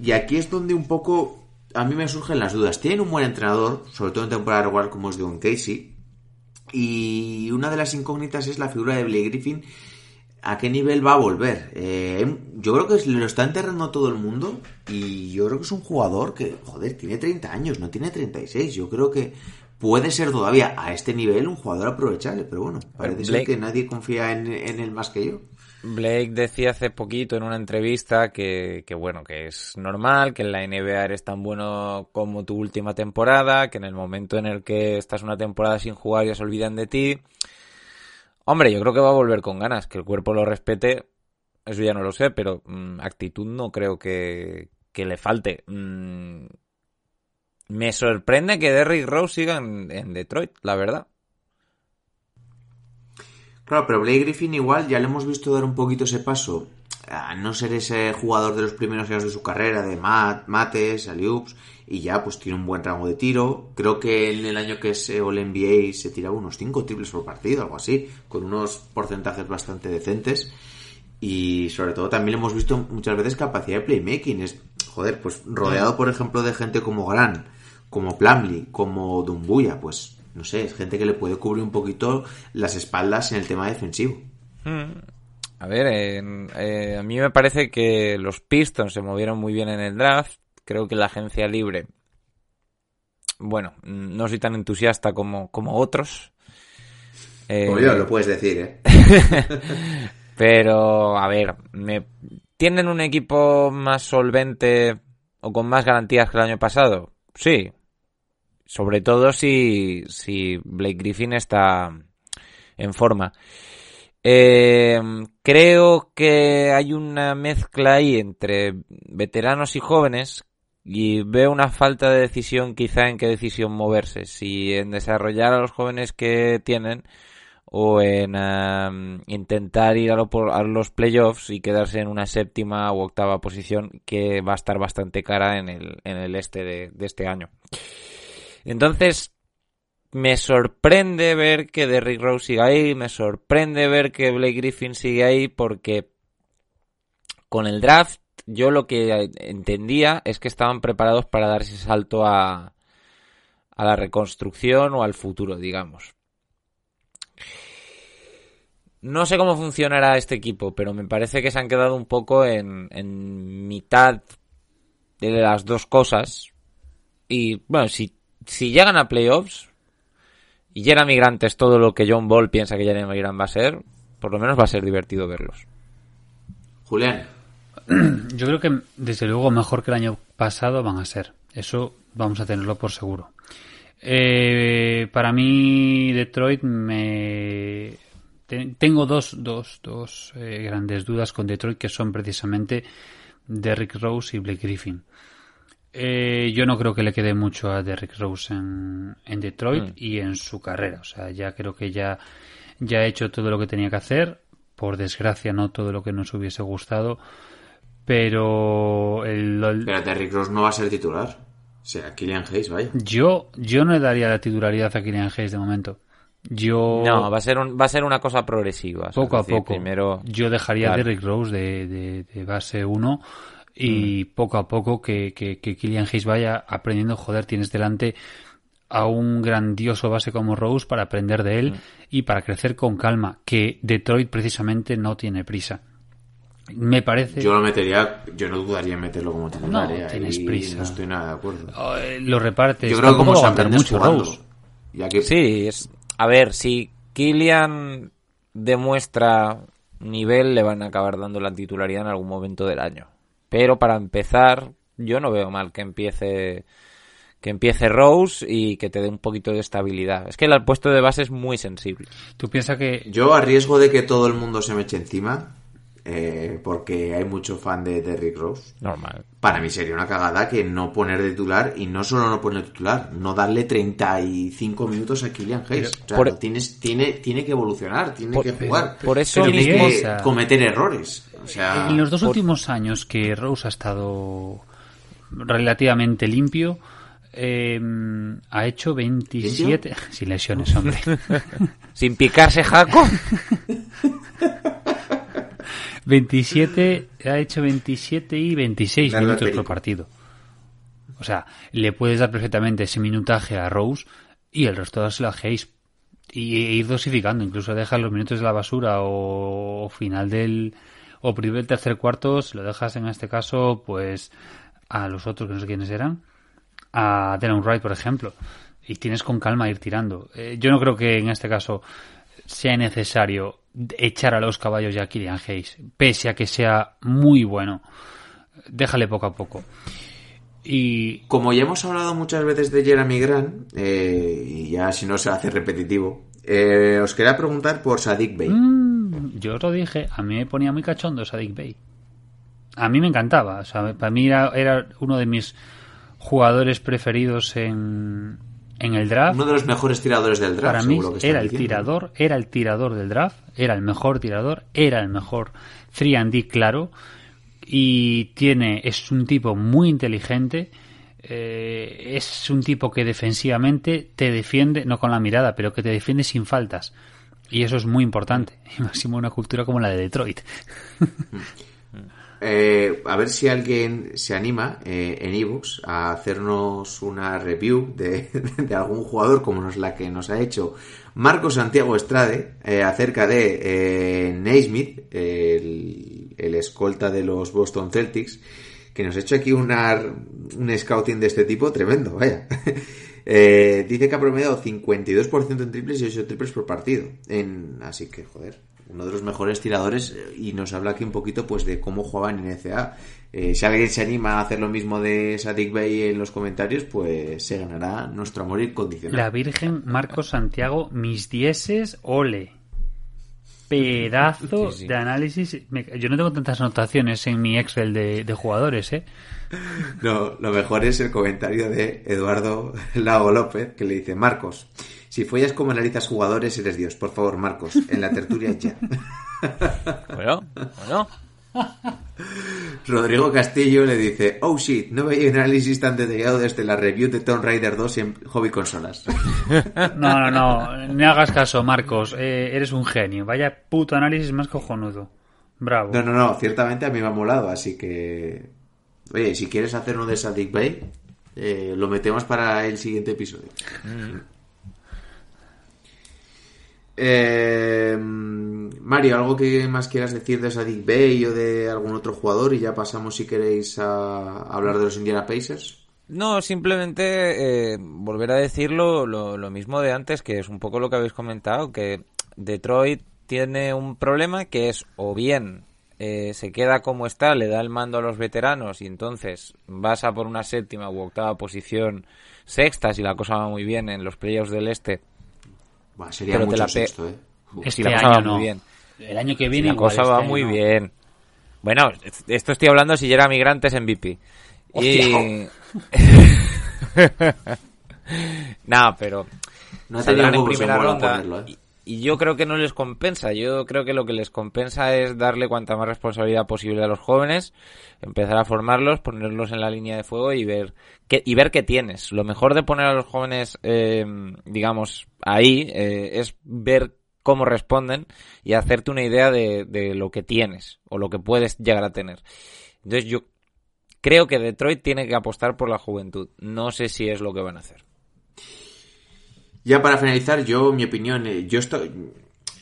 Y aquí es donde un poco a mí me surgen las dudas. Tienen un buen entrenador, sobre todo en temporada regular como es Don Casey. Y una de las incógnitas es la figura de Blake Griffin. ¿A qué nivel va a volver? Eh, yo creo que lo está enterrando todo el mundo. Y yo creo que es un jugador que, joder, tiene 30 años, no tiene 36. Yo creo que puede ser todavía a este nivel un jugador aprovechable. Pero bueno, parece ser que nadie confía en, en él más que yo. Blake decía hace poquito en una entrevista que, que bueno, que es normal, que en la NBA eres tan bueno como tu última temporada, que en el momento en el que estás una temporada sin jugar ya se olvidan de ti. Hombre, yo creo que va a volver con ganas, que el cuerpo lo respete, eso ya no lo sé, pero mm, actitud no creo que, le falte. Mm, me sorprende que Derrick Rose siga en, en Detroit, la verdad. Claro, pero Blake Griffin igual ya le hemos visto dar un poquito ese paso a no ser ese jugador de los primeros años de su carrera, de mat, mates, aliups, y ya pues tiene un buen rango de tiro. Creo que en el año que es All NBA se tiraba unos 5 triples por partido, algo así, con unos porcentajes bastante decentes. Y sobre todo también hemos visto muchas veces capacidad de playmaking. Es, joder, pues rodeado por ejemplo de gente como Gran, como Plumlee, como Dumbuya, pues no sé, es gente que le puede cubrir un poquito las espaldas en el tema defensivo. A ver, en- eh, a mí me parece que los Pistons se movieron muy bien en el draft. Creo que la agencia libre, bueno, no soy tan entusiasta como, como otros. Eh, Como yo, lo puedes decir, ¿eh? pero, a ver, me, ¿tienen un equipo más solvente o con más garantías que el año pasado? Sí. Sobre todo si, si Blake Griffin está en forma. Eh, creo que hay una mezcla ahí entre veteranos y jóvenes y veo una falta de decisión quizá en qué decisión moverse, si en desarrollar a los jóvenes que tienen o en intentar ir a, lo a, los playoffs y quedarse en una séptima u octava posición que va a estar bastante cara en el, en el este de, de este año. Entonces, me sorprende ver que Derrick Rose sigue ahí, me sorprende ver que Blake Griffin sigue ahí porque con el draft yo lo que entendía es que estaban preparados para dar ese salto a, la reconstrucción o al futuro, digamos. No sé cómo funcionará este equipo, pero me parece que se han quedado un poco en, mitad de las dos cosas. Y bueno, si, si llegan a playoffs y Jeremy Grant es todo lo que John Ball piensa que Jeremy Grant va a ser, por lo menos va a ser divertido verlos. Julián. Yo creo que desde luego mejor que el año pasado van a ser. Eso vamos a tenerlo por seguro. Eh, para mí Detroit me tengo dos, dos, dos eh, grandes dudas con Detroit que son precisamente Derrick Rose y Blake Griffin. Eh, yo no creo que le quede mucho a Derrick Rose en, en Detroit mm. y en su carrera. O sea, ya creo que ya, ya ha hecho todo lo que tenía que hacer. Por desgracia, no todo lo que nos hubiese gustado. Pero el, el... Pero Derrick Rose no va a ser titular. O sea, Killian Hayes, vaya. Yo, yo no le daría la titularidad a Killian Hayes de momento. Yo no va a ser un, va a ser una cosa progresiva poco decir, a poco primero yo dejaría claro. a Derrick Rose de, de, de base 1 y mm. poco a poco que, que, que Killian Hayes vaya aprendiendo joder tienes delante a un grandioso base como Rose para aprender de él mm. y para crecer con calma que Detroit precisamente no tiene prisa me parece yo lo metería yo no dudaría en meterlo como titular no eh, tienes prisa no estoy nada de aguardo oh, lo repartes yo creo que como aguantar mucho jugando, Rose ya que... sí es a ver, si Kylian demuestra nivel, le van a acabar dando la titularidad en algún momento del año. Pero para empezar, yo no veo mal que empiece que empiece Rose y que te dé un poquito de estabilidad. Es que el puesto de base es muy sensible. ¿Tú piensas que yo a riesgo de que todo el mundo se me eche encima? Eh, porque hay mucho fan de Derrick Rose. Normal. Para mí sería una cagada que no poner de titular y no solo no poner de titular, no darle 35 minutos a Kylian Hayes. O sea, por... tienes, tiene, tiene que evolucionar, tiene por, que jugar. Por eso tiene mismo, que o cometer errores. O sea, en los dos por... últimos años que Rose ha estado relativamente limpio, eh, ha hecho 27 ¿Limpio? sin lesiones, hombre. Sin picarse Jaco. 27, ha hecho 27 y 26 Dale minutos la por partido. O sea, le puedes dar perfectamente ese minutaje a Rose y el resto dárselo a Hayes. Y ir dosificando, incluso dejar los minutos de la basura o, final del o primer tercer cuarto, se lo dejas en este caso, pues a los otros que no sé quiénes eran, a Dylan Wright, por ejemplo, y tienes con calma ir tirando. Eh, yo no creo que en este caso sea necesario echar a los caballos ya a Kylian Hayes, pese a que sea muy bueno. Déjale poco a poco. Y como ya hemos hablado muchas veces de Jeremy Grant, eh, y ya si no se hace repetitivo, eh, os quería preguntar por Sadik Bey. Mm, yo os lo dije, a mí me ponía muy cachondo Sadik Bey. A mí me encantaba, o sea, para mí era, era uno de mis jugadores preferidos en, en el draft. Uno de los mejores tiradores del draft. Para mí era el diciendo. tirador, era el tirador del draft, era el mejor tirador, era el mejor 3 and D claro y tiene es un tipo muy inteligente. Eh, es un tipo que defensivamente te defiende, no con la mirada, pero que te defiende sin faltas. Y eso es muy importante. Y máximo una cultura como la de Detroit. Eh, a ver si alguien se anima eh, en ebooks a hacernos una review de, algún jugador como nos la que nos ha hecho Marco Santiago Estrade eh, acerca de Naismith, el, escolta de los Boston Celtics, que nos ha hecho aquí un scouting de este tipo tremendo, vaya. dice que ha promediado 52% en triples y 8 triples por partido. Así que, joder, uno de los mejores tiradores y nos habla aquí un poquito pues de cómo jugaban en NCA. Eh, si alguien se anima a hacer lo mismo de Sadik Bey en los comentarios, pues se ganará nuestro amor incondicional. La Virgen Marcos Santiago, mis dieces, ole. pedazo Sí, sí. de análisis. Yo no tengo tantas anotaciones en mi Excel de, de jugadores, ¿eh? No, lo mejor es el comentario de Eduardo Lago López, que le dice, Marcos, si follas como analizas jugadores, eres Dios. Por favor, Marcos, en la tertulia ya. Bueno, bueno. Rodrigo Castillo le dice, oh shit, no veía un análisis tan detallado desde la review de Tomb Raider 2 en Hobby Consolas. No, no, no. No hagas caso, Marcos. eh, eres un genio. Vaya puto análisis más cojonudo. Bravo. No, no, no, ciertamente a mí me ha molado, así que... Oye, si quieres hacer uno de Sadik Bay, eh, lo metemos para el siguiente episodio. Eh, Mario, ¿algo que más quieras decir de Sadik Bay o de algún otro jugador? Y ya pasamos, si queréis, a hablar de los Indiana Pacers. No, simplemente eh, volver a decirlo lo, mismo de antes, que es un poco lo que habéis comentado, que Detroit tiene un problema que es o bien eh, se queda como está, le da el mando a los veteranos y entonces vas a por una séptima u octava posición sexta si la cosa va muy bien en los playoffs del este. Buah, sería Pero te mucho la ¿eh? Uf. Este si la cosa va año muy no. bien. El año que Si viene la igual, cosa este va año muy no. bien. Bueno, esto estoy hablando si Gerard Migrantes MVP. Y... no, pero No ha tenido saldrán en en primera ronda ponerlo, ¿eh? y, y yo creo que no les compensa. Yo creo que lo que les compensa es darle cuanta más responsabilidad posible a los jóvenes, empezar a formarlos, ponerlos en la línea de fuego y ver qué, y ver qué tienes. Lo mejor de poner a los jóvenes, eh, digamos, ahí eh, es ver cómo responden y hacerte una idea de, lo que tienes o lo que puedes llegar a tener. Entonces yo creo que Detroit tiene que apostar por la juventud. No sé si es lo que van a hacer. Ya para finalizar, yo, mi opinión, eh, yo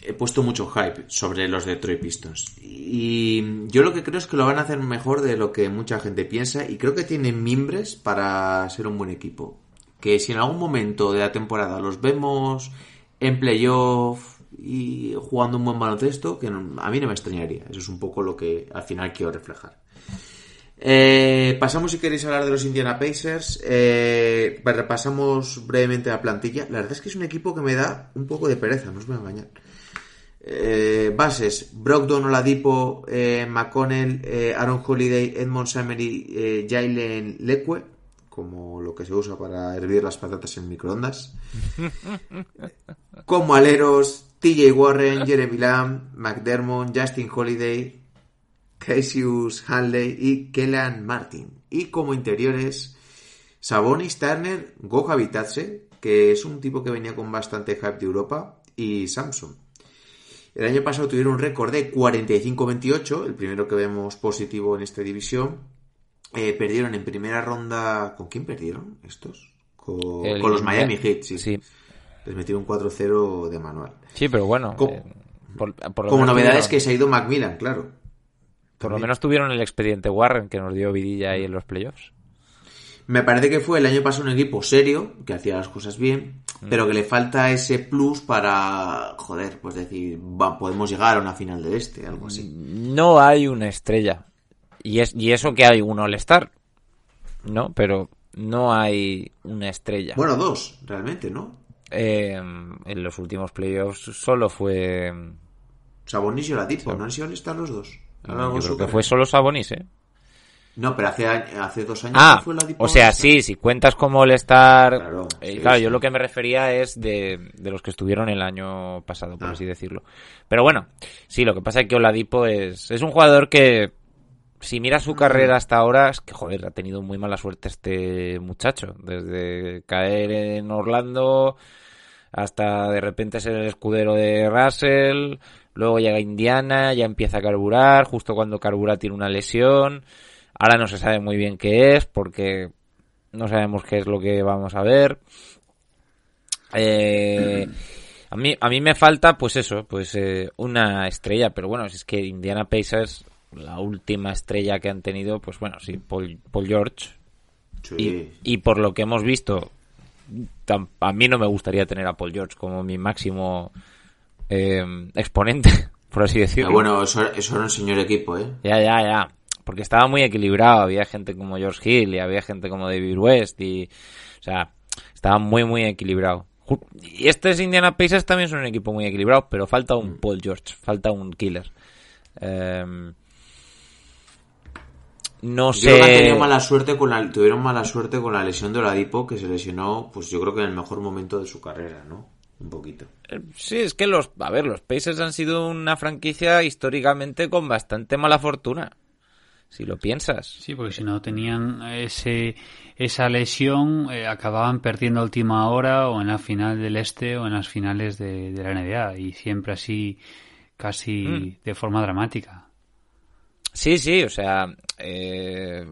he puesto mucho hype sobre los Detroit Pistons. Y yo lo que creo es que lo van a hacer mejor de lo que mucha gente piensa y creo que tienen mimbres para ser un buen equipo. Que si en algún momento de la temporada los vemos en playoff y jugando un buen baloncesto, que a mí no me extrañaría. Eso es un poco lo que al final quiero reflejar. Eh, pasamos si queréis hablar de los Indiana Pacers. Eh, repasamos brevemente la plantilla. La verdad es que es un equipo que me da un poco de pereza, no os voy a engañar. Eh, bases: Brogdon, Oladipo, eh, McConnell, Aaron Holiday, Edmond Samery, Jalen Leque, como lo que se usa para hervir las patatas en microondas. Como aleros: TJ Warren, Jeremy Lamb, McDermott, Justin Holiday, Cassius Hanley y Kellan Martin. Y como interiores, Sabonis Turner, Goja Vitadze, que es un tipo que venía con bastante hype de Europa, y Samson. El año pasado tuvieron un récord de 45-28, el primero que vemos positivo en esta división. Eh, perdieron en primera ronda. ¿Con quién perdieron estos? Con, El- con los Miami Heat, sí. Sí, Les metieron 4-0 de manual. sí pero bueno. Co- eh, por, Como menos novedad es tuvieron- que se ha ido Macmillan, claro. Por lo menos tuvieron el expediente Warren que nos dio vidilla ahí en los playoffs. Me parece que fue el año pasado un equipo serio, que hacía las cosas bien, pero que le falta ese plus para, joder, pues decir, va, podemos llegar a una final del este, algo así. No hay una estrella. Y, es, y eso que hay un All-Star. No, pero no hay una estrella. Bueno, dos, realmente, ¿no? Eh, en los últimos playoffs solo fue. Sabonis y Oladipo, ¿no han sido estar los dos? Largo Yo creo que fue solo Sabonis, ¿eh? No, pero hace, hace dos años Ah, no fue Oladipo o sea, All-Star. sí, si cuentas como All-Star. Claro, eh, sí, claro, sí. yo lo que me refería es de, de los que estuvieron el año pasado, por Ah. así decirlo. Pero bueno, sí, lo que pasa es que Oladipo es, es un jugador que, si miras su carrera hasta ahora, es que, joder, ha tenido muy mala suerte este muchacho. Desde caer en Orlando hasta de repente ser el escudero de Russell, luego llega a Indiana, ya empieza a carburar, justo cuando carbura tiene una lesión, ahora no se sabe muy bien qué es, porque no sabemos qué es lo que vamos a ver. Eh, a mí, a mí me falta, pues eso, pues eh, una estrella, pero bueno, es que Indiana Pacers, la última estrella que han tenido, pues bueno, sí, Paul, Paul George, Sí. y, y por lo que hemos visto, tam- a mí no me gustaría tener a Paul George como mi máximo eh, exponente, por así Ah, decirlo. bueno, eso, eso era un señor equipo, ¿eh? Ya, ya, ya. Porque estaba muy equilibrado. Había gente como George Hill y había gente como David West y... O sea, estaba muy, muy equilibrado. Y estos Indiana Pacers también son un equipo muy equilibrado, pero falta un Paul George, falta un killer. Em, no Yo creo que han sé. tenido mala suerte con la, tuvieron mala suerte con la lesión de Oladipo, que se lesionó, pues yo creo que en el mejor momento de su carrera, ¿no? Un poquito. Sí, es que los, a ver, los Pacers han sido una franquicia históricamente con bastante mala fortuna. Si lo piensas. Sí, porque si no tenían ese, esa lesión, eh, acababan perdiendo a última hora o en la final del Este o en las finales de, de la NBA y siempre así, casi Mm. de forma dramática. Sí, sí, o sea, eh,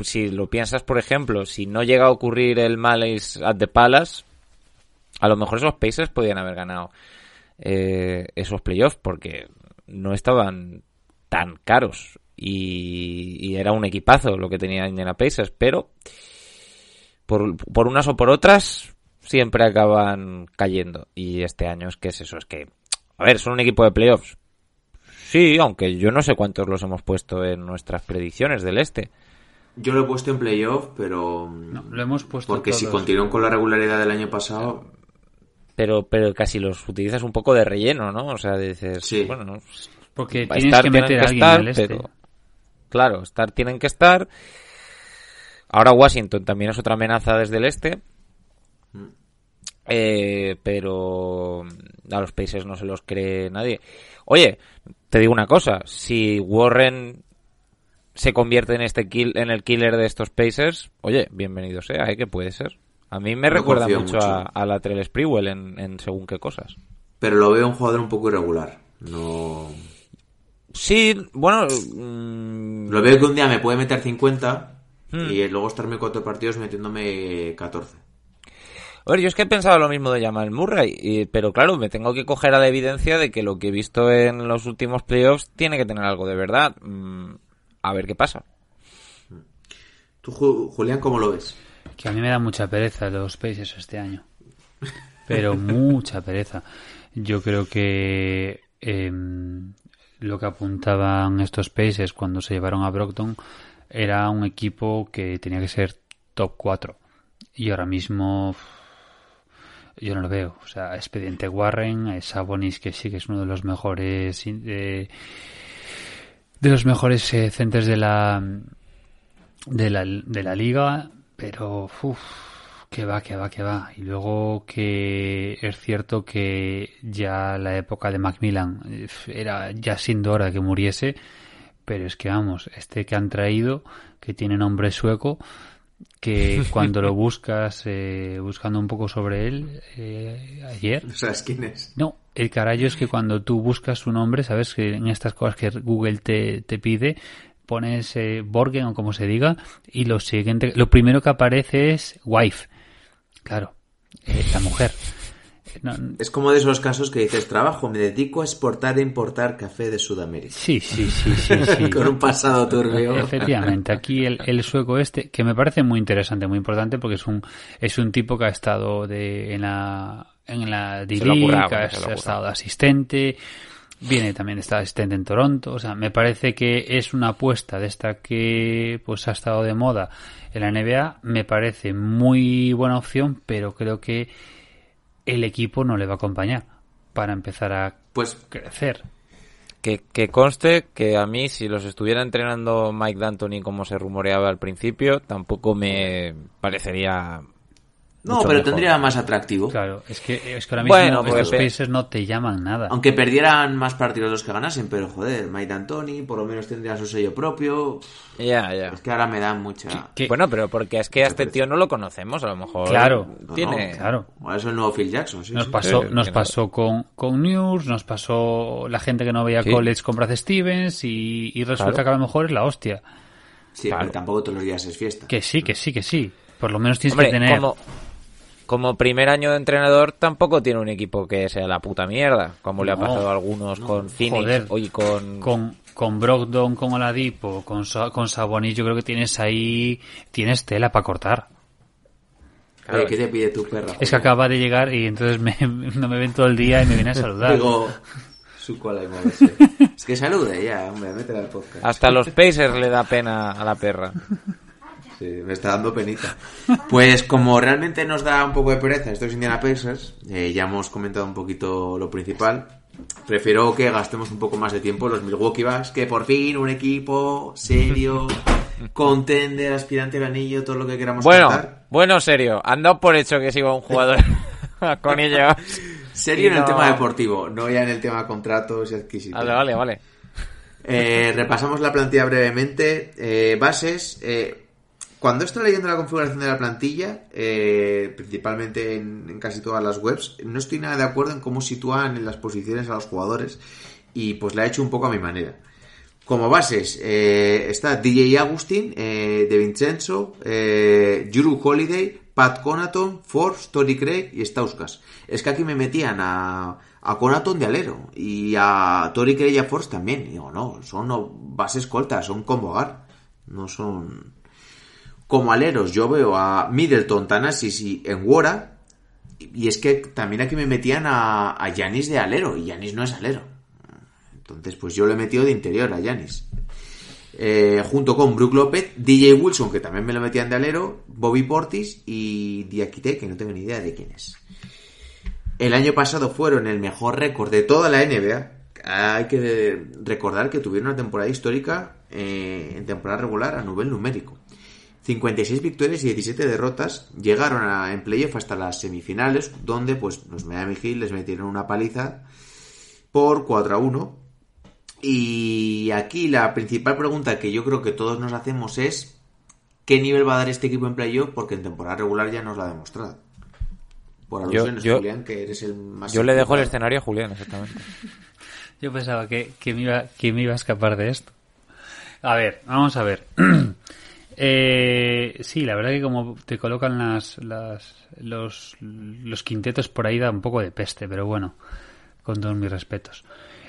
si lo piensas, por ejemplo, si no llega a ocurrir el Malice at the Palace, a lo mejor esos Pacers podían haber ganado eh, esos playoffs porque no estaban tan caros y, y era un equipazo lo que tenía Indiana Pacers, pero por, por unas o por otras siempre acaban cayendo y este año es que es eso, es que, a ver, son un equipo de playoffs, Sí, aunque yo no sé cuántos los hemos puesto en nuestras predicciones del este. Yo lo he puesto en playoff, pero... No, lo hemos puesto Porque si continúan con la regularidad del año pasado... Pero, pero casi los utilizas un poco de relleno, ¿no? O sea, dices, Sí. bueno, no, Porque tienes estar, que tienen meter a que alguien estar, este. pero claro, estar tienen que estar. Ahora Washington también es otra amenaza desde el este. Mm. Eh, pero a los Pacers no se los cree nadie. Oye, te digo una cosa, si Warren se convierte en este kill, en el killer de estos Pacers, oye, bienvenido sea, ¿eh? que puede ser. A mí me No recuerda mucho, mucho. a, a la Trell Sprewell en, en según qué cosas. Pero lo veo un jugador un poco irregular. No... Sí, bueno, mm, Lo veo que un día me puede meter 50 Hmm. y luego estarme cuatro partidos metiéndome 14. A ver, yo es que he pensado lo mismo de Jamal Murray, y- pero claro, me tengo que coger a la evidencia de que lo que he visto en los últimos playoffs tiene que tener algo de verdad. Mm, a ver qué pasa. ¿Tú, Ju- Julián, cómo lo ves? Que a mí me da mucha pereza los Pacers este año. Pero mucha pereza. Yo creo que em, lo que apuntaban estos Pacers cuando se llevaron a Brockton era un equipo que tenía que ser top 4. Y ahora mismo yo no lo veo. O sea, Expediente Warren, Sabonis, que sí que es uno de los mejores eh, de los mejores eh, centros de la de la, de la liga, pero uff, que va, que va, que va. Y luego que es cierto que ya la época de Macmillan era ya siendo hora que muriese, pero es que vamos, este que han traído, que tiene nombre sueco, que cuando lo buscas, eh, buscando un poco sobre él, eh, ayer, ¿Sabes quién es? no, el carajo es que cuando tú buscas su nombre, sabes que en estas cosas que Google te, te pide, pones eh, Borgen o como se diga, y lo siguiente, lo primero que aparece es wife. Claro, la mujer. No, Es como de esos casos que dices, trabajo, me dedico a exportar e importar café de Sudamérica. sí, sí, sí, sí, sí. Con un pasado turbio. Efectivamente, aquí el, el sueco este, que me parece muy interesante, muy importante, porque es un, es un tipo que ha estado de, en la, en la lo ha ha, estado de asistente, viene también de estar asistente en Toronto, o sea, me parece que es una apuesta de esta que pues ha estado de moda en la NBA, me parece muy buena opción, pero creo que el equipo no le va a acompañar para empezar a Pues crecer. Que, que conste que a mí, si los estuviera entrenando Mike D'Antoni como se rumoreaba al principio, tampoco me parecería. No, pero mejor. tendría más atractivo. Claro, es que, es que ahora mismo Bueno, pues, estos pe- Pacers no te llaman nada. Aunque perdieran más partidos los que ganasen, pero joder, Mike D'Antoni por lo menos tendría su sello propio. Ya, ya. Es que ahora me dan mucha... Que- Bueno, pero porque es que a este tío no lo conocemos, a lo mejor. Claro. No, Tiene. no. Claro. Igual es el nuevo Phil Jackson, sí, Nos sí. pasó, Sí, nos pasó con, con News, nos pasó la gente que no veía Sí. college con Brad Stevens y, y resulta Claro. que a lo mejor es la hostia. Sí, Claro. pero tampoco todos los días es fiesta. Que sí, que sí, que sí. Por lo menos tienes Hombre, que tener. como, como primer año de entrenador, tampoco tiene un equipo que sea la puta mierda, como le ha pasado a algunos con Phoenix y con. Con, con Brogdon, con Oladipo, con, con Sabonis, yo creo que tienes ahí. Tienes tela para cortar. Oye, ¿qué te pide tu perra? Es que acaba de llegar y entonces me, no me ven todo el día y me viene a saludar. Digo, su cola y. Es que salude ya, hombre, métela al podcast. Hasta los Pacers le da pena a la perra. Sí, me está dando penita. Pues como realmente nos da un poco de pereza estos Indiana Pacers, eh, ya hemos comentado un poquito lo principal. Prefiero que gastemos un poco más de tiempo en los Milwaukee Bucks, que por fin un equipo serio, contender, aspirante al anillo, todo lo que queramos Bueno, contar. bueno, serio. Ando por hecho que sigo un jugador con ellos. Serio en el tema deportivo, no ya en el tema contratos y adquisiciones. Vale, vale, vale. Eh, repasamos la plantilla brevemente. Eh, bases. eh, cuando estoy leyendo la configuración de la plantilla, eh, principalmente en, casi todas las webs, no estoy nada de acuerdo en cómo sitúan en las posiciones a los jugadores y pues la he hecho un poco a mi manera. Como bases eh, está DJ Agustin, eh, De Vincenzo, eh, Holiday, Pat Conaton, Force, Tori Craig y Stauskas. Es que aquí me metían a, a Conaton de alero y a Tori Craig y a Force también. Y digo, no, son bases coltas, son combo guard, no son... Como aleros yo veo a Middleton, Tanasis y Enwora y es que también aquí me metían a, a Yanis de alero y Yanis no es alero. Entonces, pues yo lo he metido de interior a Yanis. Eh, junto con Brook López, DJ Wilson, que también me lo metían de alero, Bobby Portis y Diakite, que no tengo ni idea de quién es. El año pasado fueron el mejor récord de toda la NBA. Hay que recordar que tuvieron una temporada histórica eh, en temporada regular a nivel numérico. 56 victorias y 17 derrotas. Llegaron a, en playoff hasta las semifinales, donde pues los Miami Heat les metieron una paliza por 4 a 1. Y aquí la principal pregunta que yo creo que todos nos hacemos es ¿qué nivel va a dar este equipo en playoff? Porque en temporada regular ya nos lo ha demostrado. Por alusiones, yo- Julián, que eres el más... Yo le dejo el escenario a Julián, exactamente. Yo pensaba que, que, me iba, que me iba a escapar de esto. A ver, vamos a ver. Eh, sí, la verdad que como te colocan las, las, los, los quintetos por ahí da un poco de peste, pero bueno, con todos mis respetos.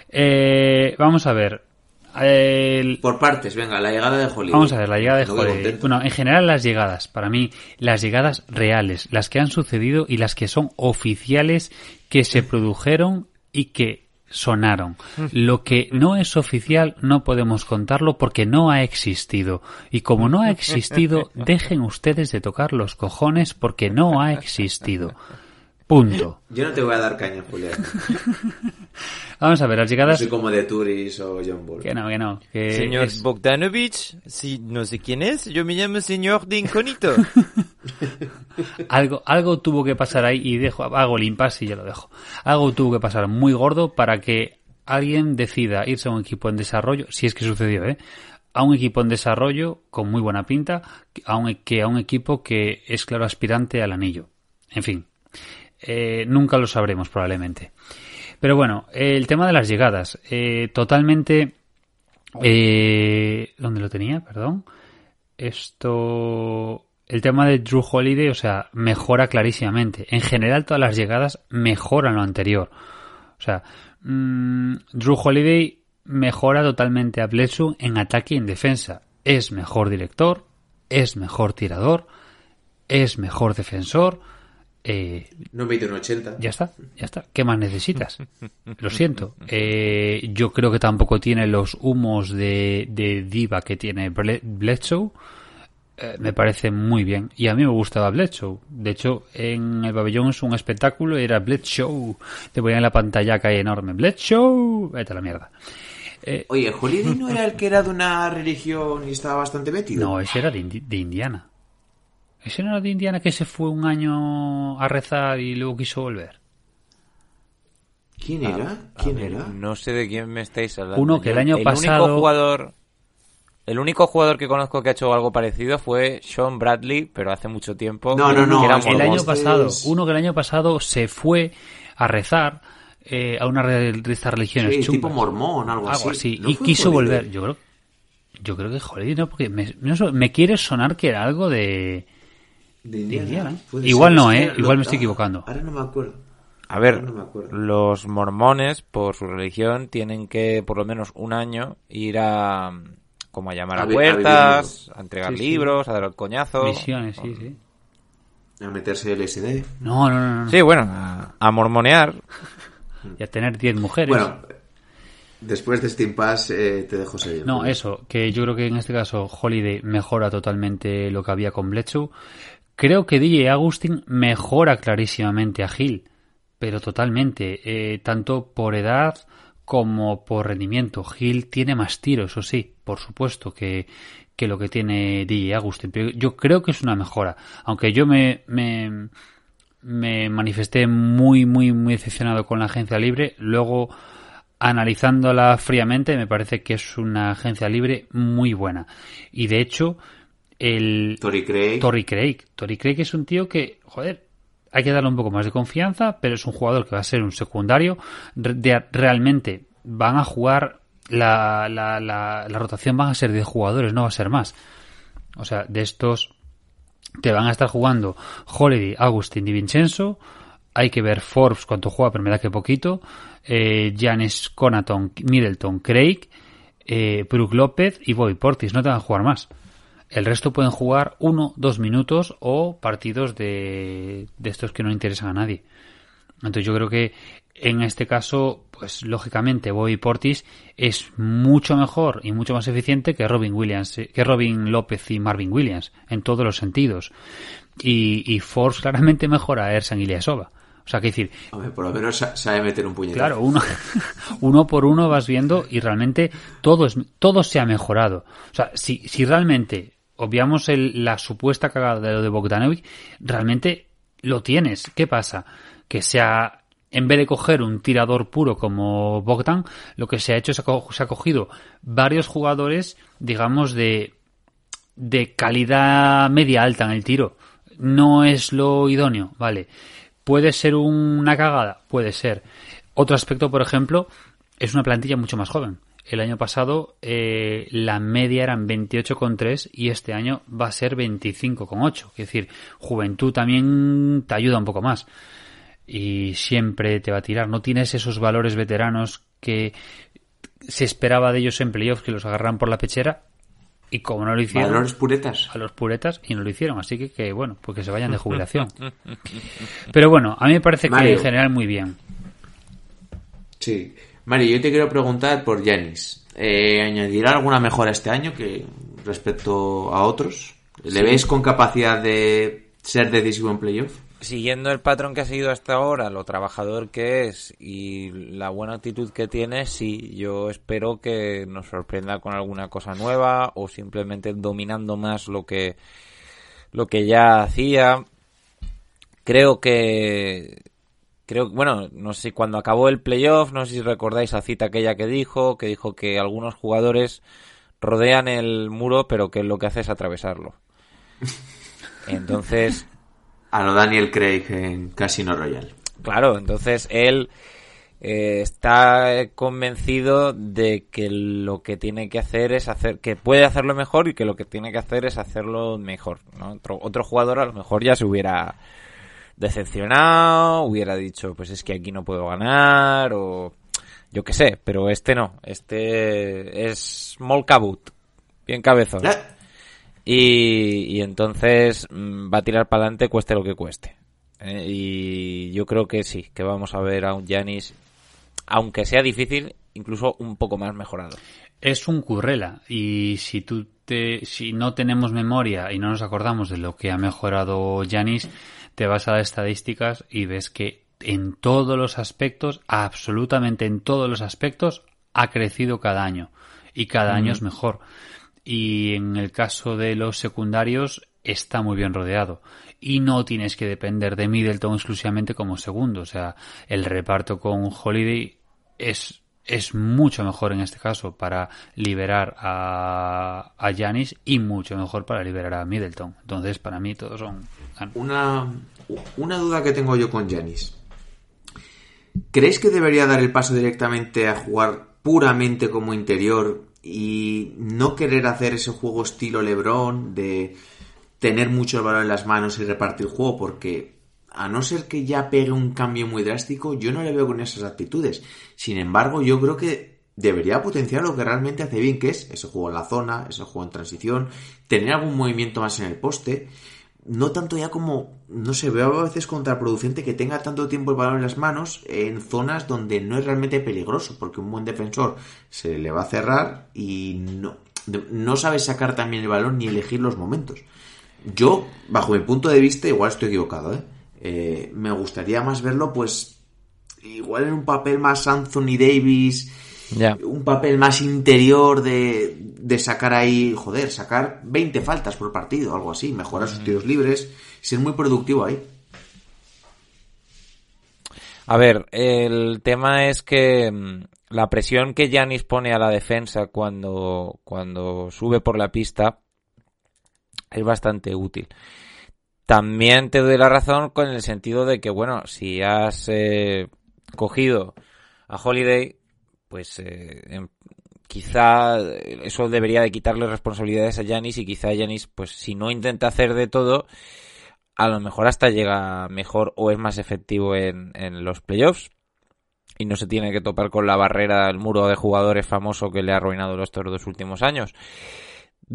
Eh, vamos a ver. El- Por partes, venga, la llegada de Hollywood. Vamos a ver, la llegada de No Holiday. Bueno, en general las llegadas, para mí, las llegadas reales, las que han sucedido y las que son oficiales que se produjeron y que sonaron. Lo que no es oficial no podemos contarlo porque no ha existido. Y como no ha existido, dejen ustedes de tocar los cojones porque no ha existido. Punto. Yo no te voy a dar caña, Julián. Vamos a ver, las No llegadas... soy como de Turis o John Bull. Que no, que no. que Señor es- Bogdanovich, si no sé quién es, yo me llamo señor de incógnito. Algo, algo tuvo que pasar ahí y dejo, hago el impasse y ya lo dejo. Algo tuvo que pasar muy gordo para que alguien decida irse a un equipo en desarrollo, si es que sucedió, ¿eh? A un equipo en desarrollo con muy buena pinta, a un, que a un equipo que es claro aspirante al anillo. En fin, eh, nunca lo sabremos probablemente. Pero bueno, el tema de las llegadas, eh, totalmente... Eh, ¿Dónde lo tenía? Perdón. Esto... El tema de Drew Holiday, o sea, mejora clarísimamente. En general, todas las llegadas mejoran lo anterior. O sea, mm, Drew Holiday mejora totalmente a Bledsoe en ataque y en defensa. Es mejor director, es mejor tirador, es mejor defensor. Eh, No me un 80. ya está, ya está. ¿Qué más necesitas? Lo siento. Eh, yo creo que tampoco tiene los humos de, de diva que tiene Ble- Bledsoe. Eh, me parece muy bien. Y a mí me gustaba Bledsoe. De hecho, en el pabellón es un espectáculo y era Bledsoe. Te ponían en la pantalla acá enorme. Bledsoe. Vete a la mierda. Oye, ¿Holiday no era el que era de una religión y estaba bastante metido? No, ese era de, Indi- de Indiana. Ese no era de Indiana que se fue un año a rezar y luego quiso volver. ¿Quién era? ¿Quién era? No sé de quién me estáis hablando. Uno que el año pasado- Único jugador, el único jugador que conozco que ha hecho algo parecido fue Sean Bradley, pero hace mucho tiempo. No, no, no, el año pasado, uno que el año pasado se fue a rezar eh, a una re- de estas religiones Sí, chungas. tipo mormón, algo, algo así, ¿No y quiso Holiday? volver. Yo creo, yo creo que Holiday no, porque me, no me quiere sonar que era algo de, De de Indiana. Indiana. Puede Igual ser, no, eh, lo- igual me estoy equivocando. Ahora no me acuerdo. A ver, no los mormones, por su religión, tienen que por lo menos un año ir a como a llamar A a, vi- a puertas, a, entregar Sí, sí. libros, a dar el coñazo. Misiones, sí, sí. A meterse LSD. No, no, no, no. Sí, bueno, a, a mormonear. Y a tener 10 mujeres. Bueno, Después de Steam Pass eh, te dejo seguir. No, eso, que yo creo que en este caso Holiday mejora totalmente lo que había con Bledsoe. Creo que DJ Agustín mejora clarísimamente a Gil, pero totalmente, eh, tanto por edad como por rendimiento. Gil tiene más tiros, eso sí, por supuesto que, que lo que tiene DJ Agustín, pero yo creo que es una mejora. Aunque yo me, me, me manifesté muy, muy, muy decepcionado con la agencia libre, luego analizándola fríamente, me parece que es una agencia libre muy buena. Y de hecho, el. Tory Craig. Tory Craig. Tory Craig es un tío que, joder, hay que darle un poco más de confianza, pero es un jugador que va a ser un secundario. De, realmente van a jugar. La, la, la, la rotación van a ser de jugadores, no va a ser más. O sea, de estos te van a estar jugando Holiday, Agustin y Vincenzo. Hay que ver Forbes cuánto juega, pero me da que poquito eh, Janis Conaton, Middleton, Craig, eh, Brook López y Bobby Portis. No te van a jugar más. El resto pueden jugar uno, dos minutos o partidos de, de estos que no interesan a nadie. Entonces yo creo que en este caso, pues lógicamente Bobby Portis es mucho mejor y mucho más eficiente que Robin Williams, eh, que Robin López y Marvin Williams en todos los sentidos. Y, y Force claramente mejora a Ersan Ilyasova. O sea, que decir... por lo menos sabe meter un puñetazo. Claro, uno, uno por uno vas viendo y realmente todo, es, todo se ha mejorado. O sea, si, si realmente obviamos el, la supuesta cagada de lo de Bogdanovic, realmente lo tienes. ¿Qué pasa? Que se ha, en vez de coger un tirador puro como Bogdan, lo que se ha hecho es se ha cogido varios jugadores, digamos, de, de calidad media alta en el tiro. No es lo idóneo, ¿vale? ¿Puede ser una cagada? Puede ser. Otro aspecto, por ejemplo, es una plantilla mucho más joven. El año pasado eh, la media eran 28,3 y este año va a ser 25,8. Es decir, juventud también te ayuda un poco más. Y siempre te va a tirar. No tienes esos valores veteranos que se esperaba de ellos en playoffs que los agarran por la pechera y como no lo hicieron. A los puretas. A los puretas y no lo hicieron. Así que, que bueno, pues que se vayan de jubilación. Pero bueno, a mí me parece que en general muy bien. Sí. Mario, yo te quiero preguntar por Janis. Eh, ¿Añadirá alguna mejora este año que respecto a otros? ¿Le veis con capacidad de ser decisivo en playoff? siguiendo el patrón que ha seguido hasta ahora, lo trabajador que es y la buena actitud que tiene, sí, yo espero que nos sorprenda con alguna cosa nueva o simplemente dominando más lo que lo que ya hacía. Creo que creo bueno, no sé cuando acabó el playoff, no sé si recordáis la cita aquella que dijo, que dijo que algunos jugadores rodean el muro, pero que lo que hace es atravesarlo. Entonces, a lo Daniel Craig en Casino Royale. Claro, entonces él eh, está convencido de que lo que tiene que hacer es hacer, que puede hacerlo mejor y que lo que tiene que hacer es hacerlo mejor. Otro, otro jugador a lo mejor ya se hubiera decepcionado, hubiera dicho, pues es que aquí no puedo ganar o yo qué sé, pero este no, este es Molkabut, bien cabezón. Y, entonces mm, va a tirar para adelante cueste lo que cueste. ¿eh? y yo creo que sí, que vamos a ver a un Janis, aunque sea difícil, incluso un poco más mejorado. Es un currela y si tú te, si no tenemos memoria y no nos acordamos de lo que ha mejorado Janis, te vas a las estadísticas y ves que en todos los aspectos, absolutamente en todos los aspectos, ha crecido cada año. Y cada año es mejor. Y en el caso de los secundarios está muy bien rodeado. Y no tienes que depender de Middleton exclusivamente como segundo, o sea, el reparto con Holiday es es mucho mejor en este caso para liberar a, a Giannis y mucho mejor para liberar a Middleton. Entonces, para mí todos son... Una, una duda que tengo yo con Giannis. ¿Crees que debería dar el paso directamente a jugar puramente como interior y no querer hacer ese juego estilo Lebron de tener mucho el balón en las manos y repartir juego porque a no ser que ya pegue un cambio muy drástico yo no le veo con esas actitudes sin embargo yo creo que debería potenciar lo que realmente hace bien que es ese juego en la zona ese juego en transición tener algún movimiento más en el poste no tanto ya como, no sé, veo a veces contraproducente que tenga tanto tiempo el balón en las manos en zonas donde no es realmente peligroso, porque un buen defensor se le va a cerrar y no, no sabe sacar también el balón ni elegir los momentos. Yo, bajo mi punto de vista, igual estoy equivocado, ¿eh? Eh, me gustaría más verlo, pues, igual en un papel más Anthony Davis, un papel más interior de, de, sacar ahí, joder, sacar 20 faltas por partido, algo así, mejorar sus tiros libres, ser muy productivo ahí. A ver, el tema es que mm, la presión que Yanis pone a la defensa cuando, cuando sube por la pista es bastante útil. También te doy la razón con el sentido de que, bueno, si has eh, cogido a Holiday, pues eh, em, quizá eso debería de quitarle responsabilidades a Yanis y quizá Yanis, pues si no intenta hacer de todo, a lo mejor hasta llega mejor o es más efectivo en, en los playoffs y no se tiene que topar con la barrera, el muro de jugadores famoso que le ha arruinado los dos últimos años.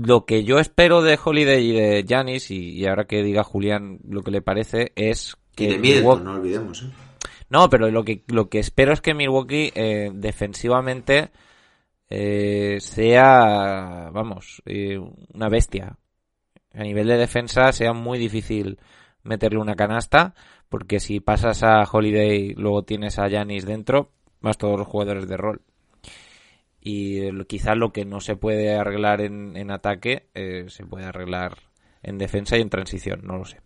Lo que yo espero de Holiday y de Janis, y, ahora que diga Julián lo que le parece, es que. Y de no olvidemos, ¿eh? No, pero lo que, lo que espero es que Milwaukee eh, defensivamente eh, sea, vamos, eh, una bestia. A nivel de defensa sea muy difícil meterle una canasta, porque si pasas a Holiday, luego tienes a Janis dentro, más todos los jugadores de rol y quizás lo que no se puede arreglar en, ataque eh, se puede arreglar en defensa y en transición, no lo sé.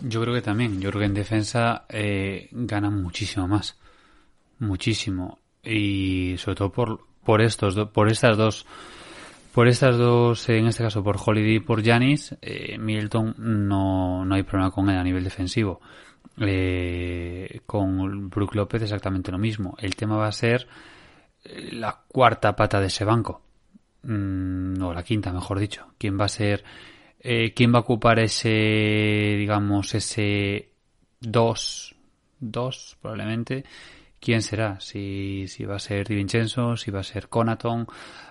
Yo creo que también, yo creo que en defensa eh, gana muchísimo más, muchísimo. Y sobre todo por por estos por estas dos por estas dos en este caso por Holiday y por Janis eh, Milton no, no hay problema con él a nivel defensivo. Eh, con Brook López exactamente lo mismo. El tema va a ser la cuarta pata de ese banco. Mm, o la quinta, mejor dicho. ¿Quién va a ser, eh, quién va a ocupar ese, digamos, ese dos, dos probablemente? ¿Quién será? Si, si va a ser Di Vincenzo, si va a ser Conaton,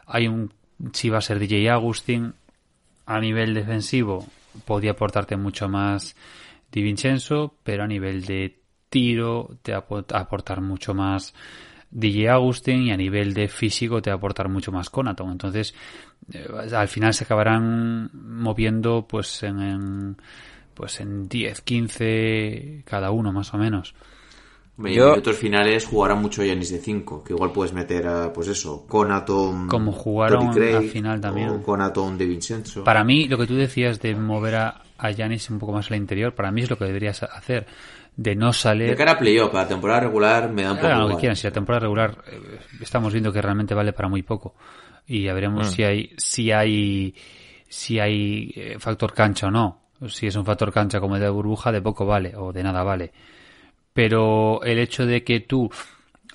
hay un, si va a ser DJ Agustín. A nivel defensivo, podía aportarte mucho más Di Vincenzo, pero a nivel de tiro, te va a aportar mucho más DJ Agustin y a nivel de físico te va a aportar mucho más Conaton. Entonces, eh, al final se acabarán moviendo pues en, pues en 10, 15 cada uno más o menos. Y en otros finales jugarán mucho Yanis de 5, que igual puedes meter a, pues eso, Conaton. Como jugaron al final también. O Conaton de Vincenzo. Para mí, lo que tú decías de mover a, a Yanis un poco más al interior, para mí es lo que deberías hacer de no salir. De cara a playoff, para temporada regular me da un poco. lo que quieran, si la temporada regular eh, estamos viendo que realmente vale para muy poco. Y ya veremos mm. si hay, si hay, si hay eh, factor cancha o no. Si es un factor cancha como el de burbuja, de poco vale, o de nada vale. Pero el hecho de que tú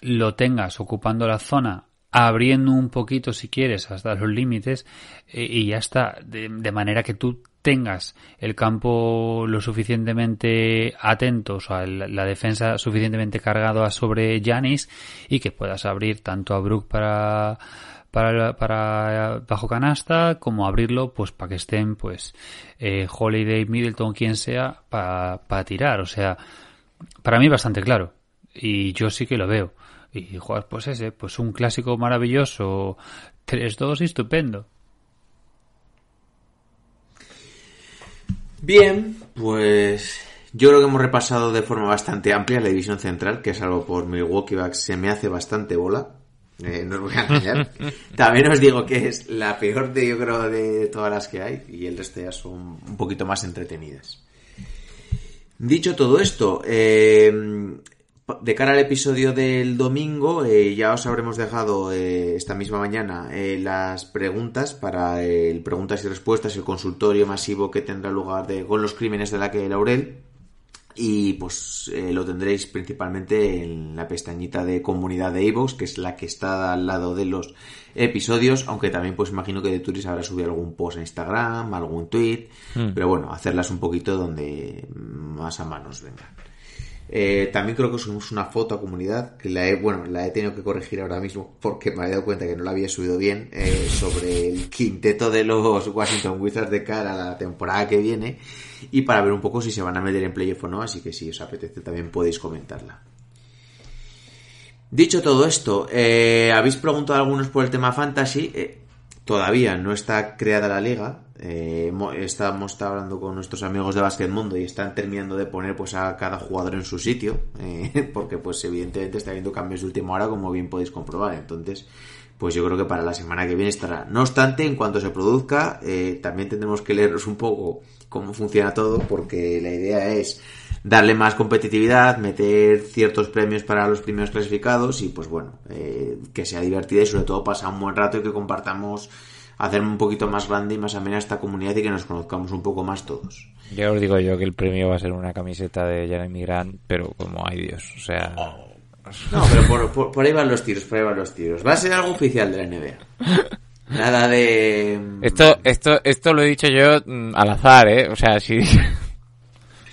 lo tengas ocupando la zona, abriendo un poquito si quieres hasta los límites, eh, y ya está, de, de manera que tú tengas el campo lo suficientemente atento, o sea, la defensa suficientemente cargado sobre Janis y que puedas abrir tanto a Brook para para, para bajo canasta como abrirlo pues para que estén pues eh, Holiday, Middleton, quien sea para, para tirar, o sea, para mí bastante claro y yo sí que lo veo. Y jugar pues ese, pues un clásico maravilloso 3-2 estupendo Bien, pues yo creo que hemos repasado de forma bastante amplia la división central, que es algo por Milwaukee Bucks se me hace bastante bola. Eh, no os voy a engañar. También os digo que es la peor de, yo creo, de todas las que hay, y el resto ya son un poquito más entretenidas. Dicho todo esto, eh, de cara al episodio del domingo, eh, ya os habremos dejado eh, esta misma mañana eh, las preguntas para el preguntas y respuestas, el consultorio masivo que tendrá lugar de, con los crímenes de la que Laurel. Y pues lo tendréis principalmente en la pestañita de comunidad de Evox, que es la que está al lado de los episodios, aunque también pues imagino que de Turis habrá subido algún post en Instagram, algún tweet, hmm. pero bueno, hacerlas un poquito donde más a manos vengan. Eh, también creo que subimos una foto a comunidad, que la he, bueno, la he tenido que corregir ahora mismo porque me había dado cuenta que no la había subido bien, eh, sobre el quinteto de los Washington Wizards de cara a la temporada que viene y para ver un poco si se van a meter en playoff o no, así que si os apetece también podéis comentarla. Dicho todo esto, eh, habéis preguntado algunos por el tema fantasy. Todavía no está creada la liga. Eh, estamos hablando con nuestros amigos de Basket Mundo y están terminando de poner pues a cada jugador en su sitio. porque pues evidentemente está habiendo cambios de última hora como bien podéis comprobar. Entonces, pues yo creo que para la semana que viene estará. No obstante, en cuanto se produzca, también tendremos que leeros un poco cómo funciona todo porque la idea es darle más competitividad, meter ciertos premios para los primeros clasificados y pues bueno, eh, que sea divertida y sobre todo pasar un buen rato y que compartamos, hacerme un poquito más grande y más amena esta comunidad y que nos conozcamos un poco más todos. Ya os digo yo que el premio va a ser una camiseta de Jeremy Grant, pero como hay Dios, o sea... No, pero por, ahí van los tiros, por ahí van los tiros. Va a ser algo oficial de la NBA. Nada de... Esto, esto, esto lo he dicho yo mm, al azar, ¿eh? O sea, si...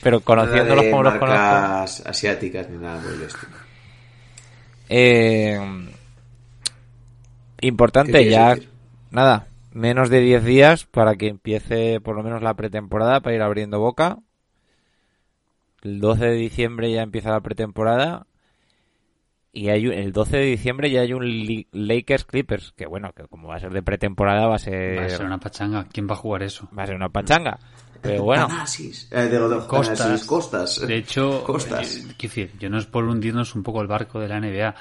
Pero conociéndolos como los conozco. asiáticas ni nada por el estilo. Eh, importante, ya. Nada, menos de 10 días para que empiece por lo menos la pretemporada para ir abriendo boca. El 12 de diciembre ya empieza la pretemporada. Y hay el 12 de diciembre ya hay un Lakers Clippers, que bueno, que como va a ser de pretemporada va a ser... Va a ser una pachanga. ¿Quién va a jugar eso? Va a ser una pachanga. Pero bueno. Eh, de, costas, costas. De hecho, costas. Eh, decir, yo no es por hundirnos un poco el barco de la NBA,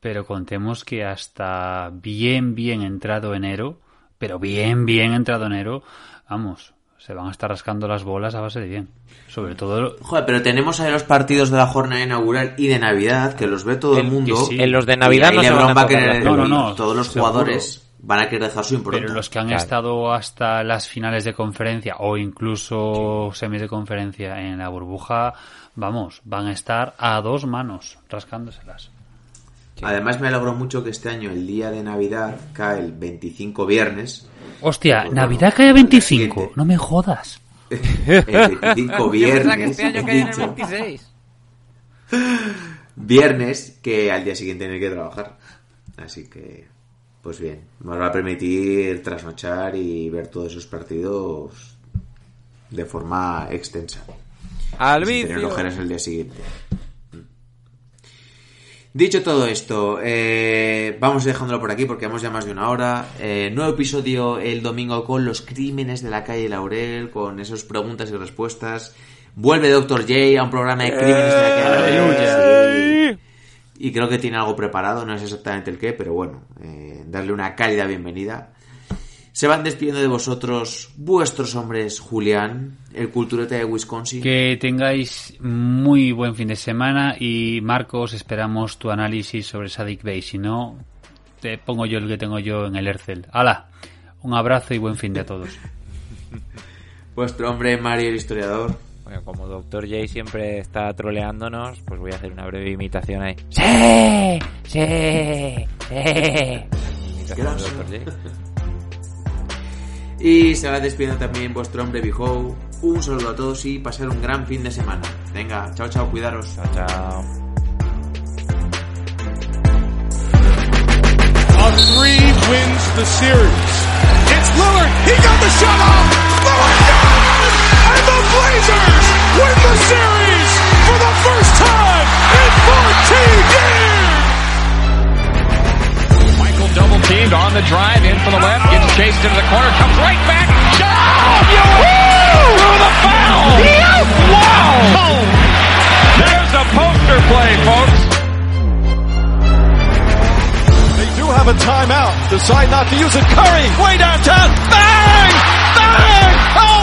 pero contemos que hasta bien, bien entrado enero, pero bien, bien entrado enero, vamos, se van a estar rascando las bolas a base de bien. Sobre todo. Joder, pero tenemos ahí los partidos de la jornada inaugural y de Navidad, que los ve todo el, mundo. En los de Navidad no se van a no, no, no, Todos los jugadores van a querer dejar su impronta. Pero los que han estado hasta las finales de conferencia o incluso semis de conferencia en la burbuja, vamos, van a estar a dos manos rascándoselas. Además me alegro mucho que este año el día de Navidad cae el 25 viernes. Hostia, pues ¿Navidad cae el 25? No me jodas. el 25 viernes. que este año cae el 26. Viernes que al día siguiente hay que trabajar. Así que pues bien, nos va a permitir trasnochar y ver todos esos partidos de forma extensa. Al vicio. Tener el día siguiente. Dicho todo esto, eh, vamos dejándolo por aquí porque hemos ya más de una hora. Eh, nuevo episodio el domingo con los crímenes de la calle Laurel, con esas preguntas y respuestas. Vuelve Doctor J a un programa de crímenes de la calle Laurel y creo que tiene algo preparado, no es exactamente el qué, pero bueno, eh, darle una cálida bienvenida. Se van despidiendo de vosotros vuestros hombres, Julián, el cultureta de Wisconsin. Que tengáis muy buen fin de semana y Marcos, esperamos tu análisis sobre Sadik Bey. Si no, te pongo yo el que tengo yo en el Ercel. ¡Hala! Un abrazo y buen fin de todos. Vuestro hombre, Mario, el historiador. Bueno, como Dr. J siempre está troleándonos, pues voy a hacer una breve imitación ahí. ¡Sí! ¡Sí! ¡Sí! Y se va despidiendo también vuestro hombre Bijo. Un saludo a todos y pasar un gran fin de semana. Venga, chao, chao, cuidaros. Chao, chao. A three wins the series. It's Lillard. He got the shot off. Lillard Blazers win the series for the first time in 14 years! Michael double teamed on the drive in for the left, gets chased into the corner, comes right back. Shot! Through the foul! Wow! There's a poster play, folks. They do have a timeout. Decide not to use it. Curry, way downtown. Bang! Bang!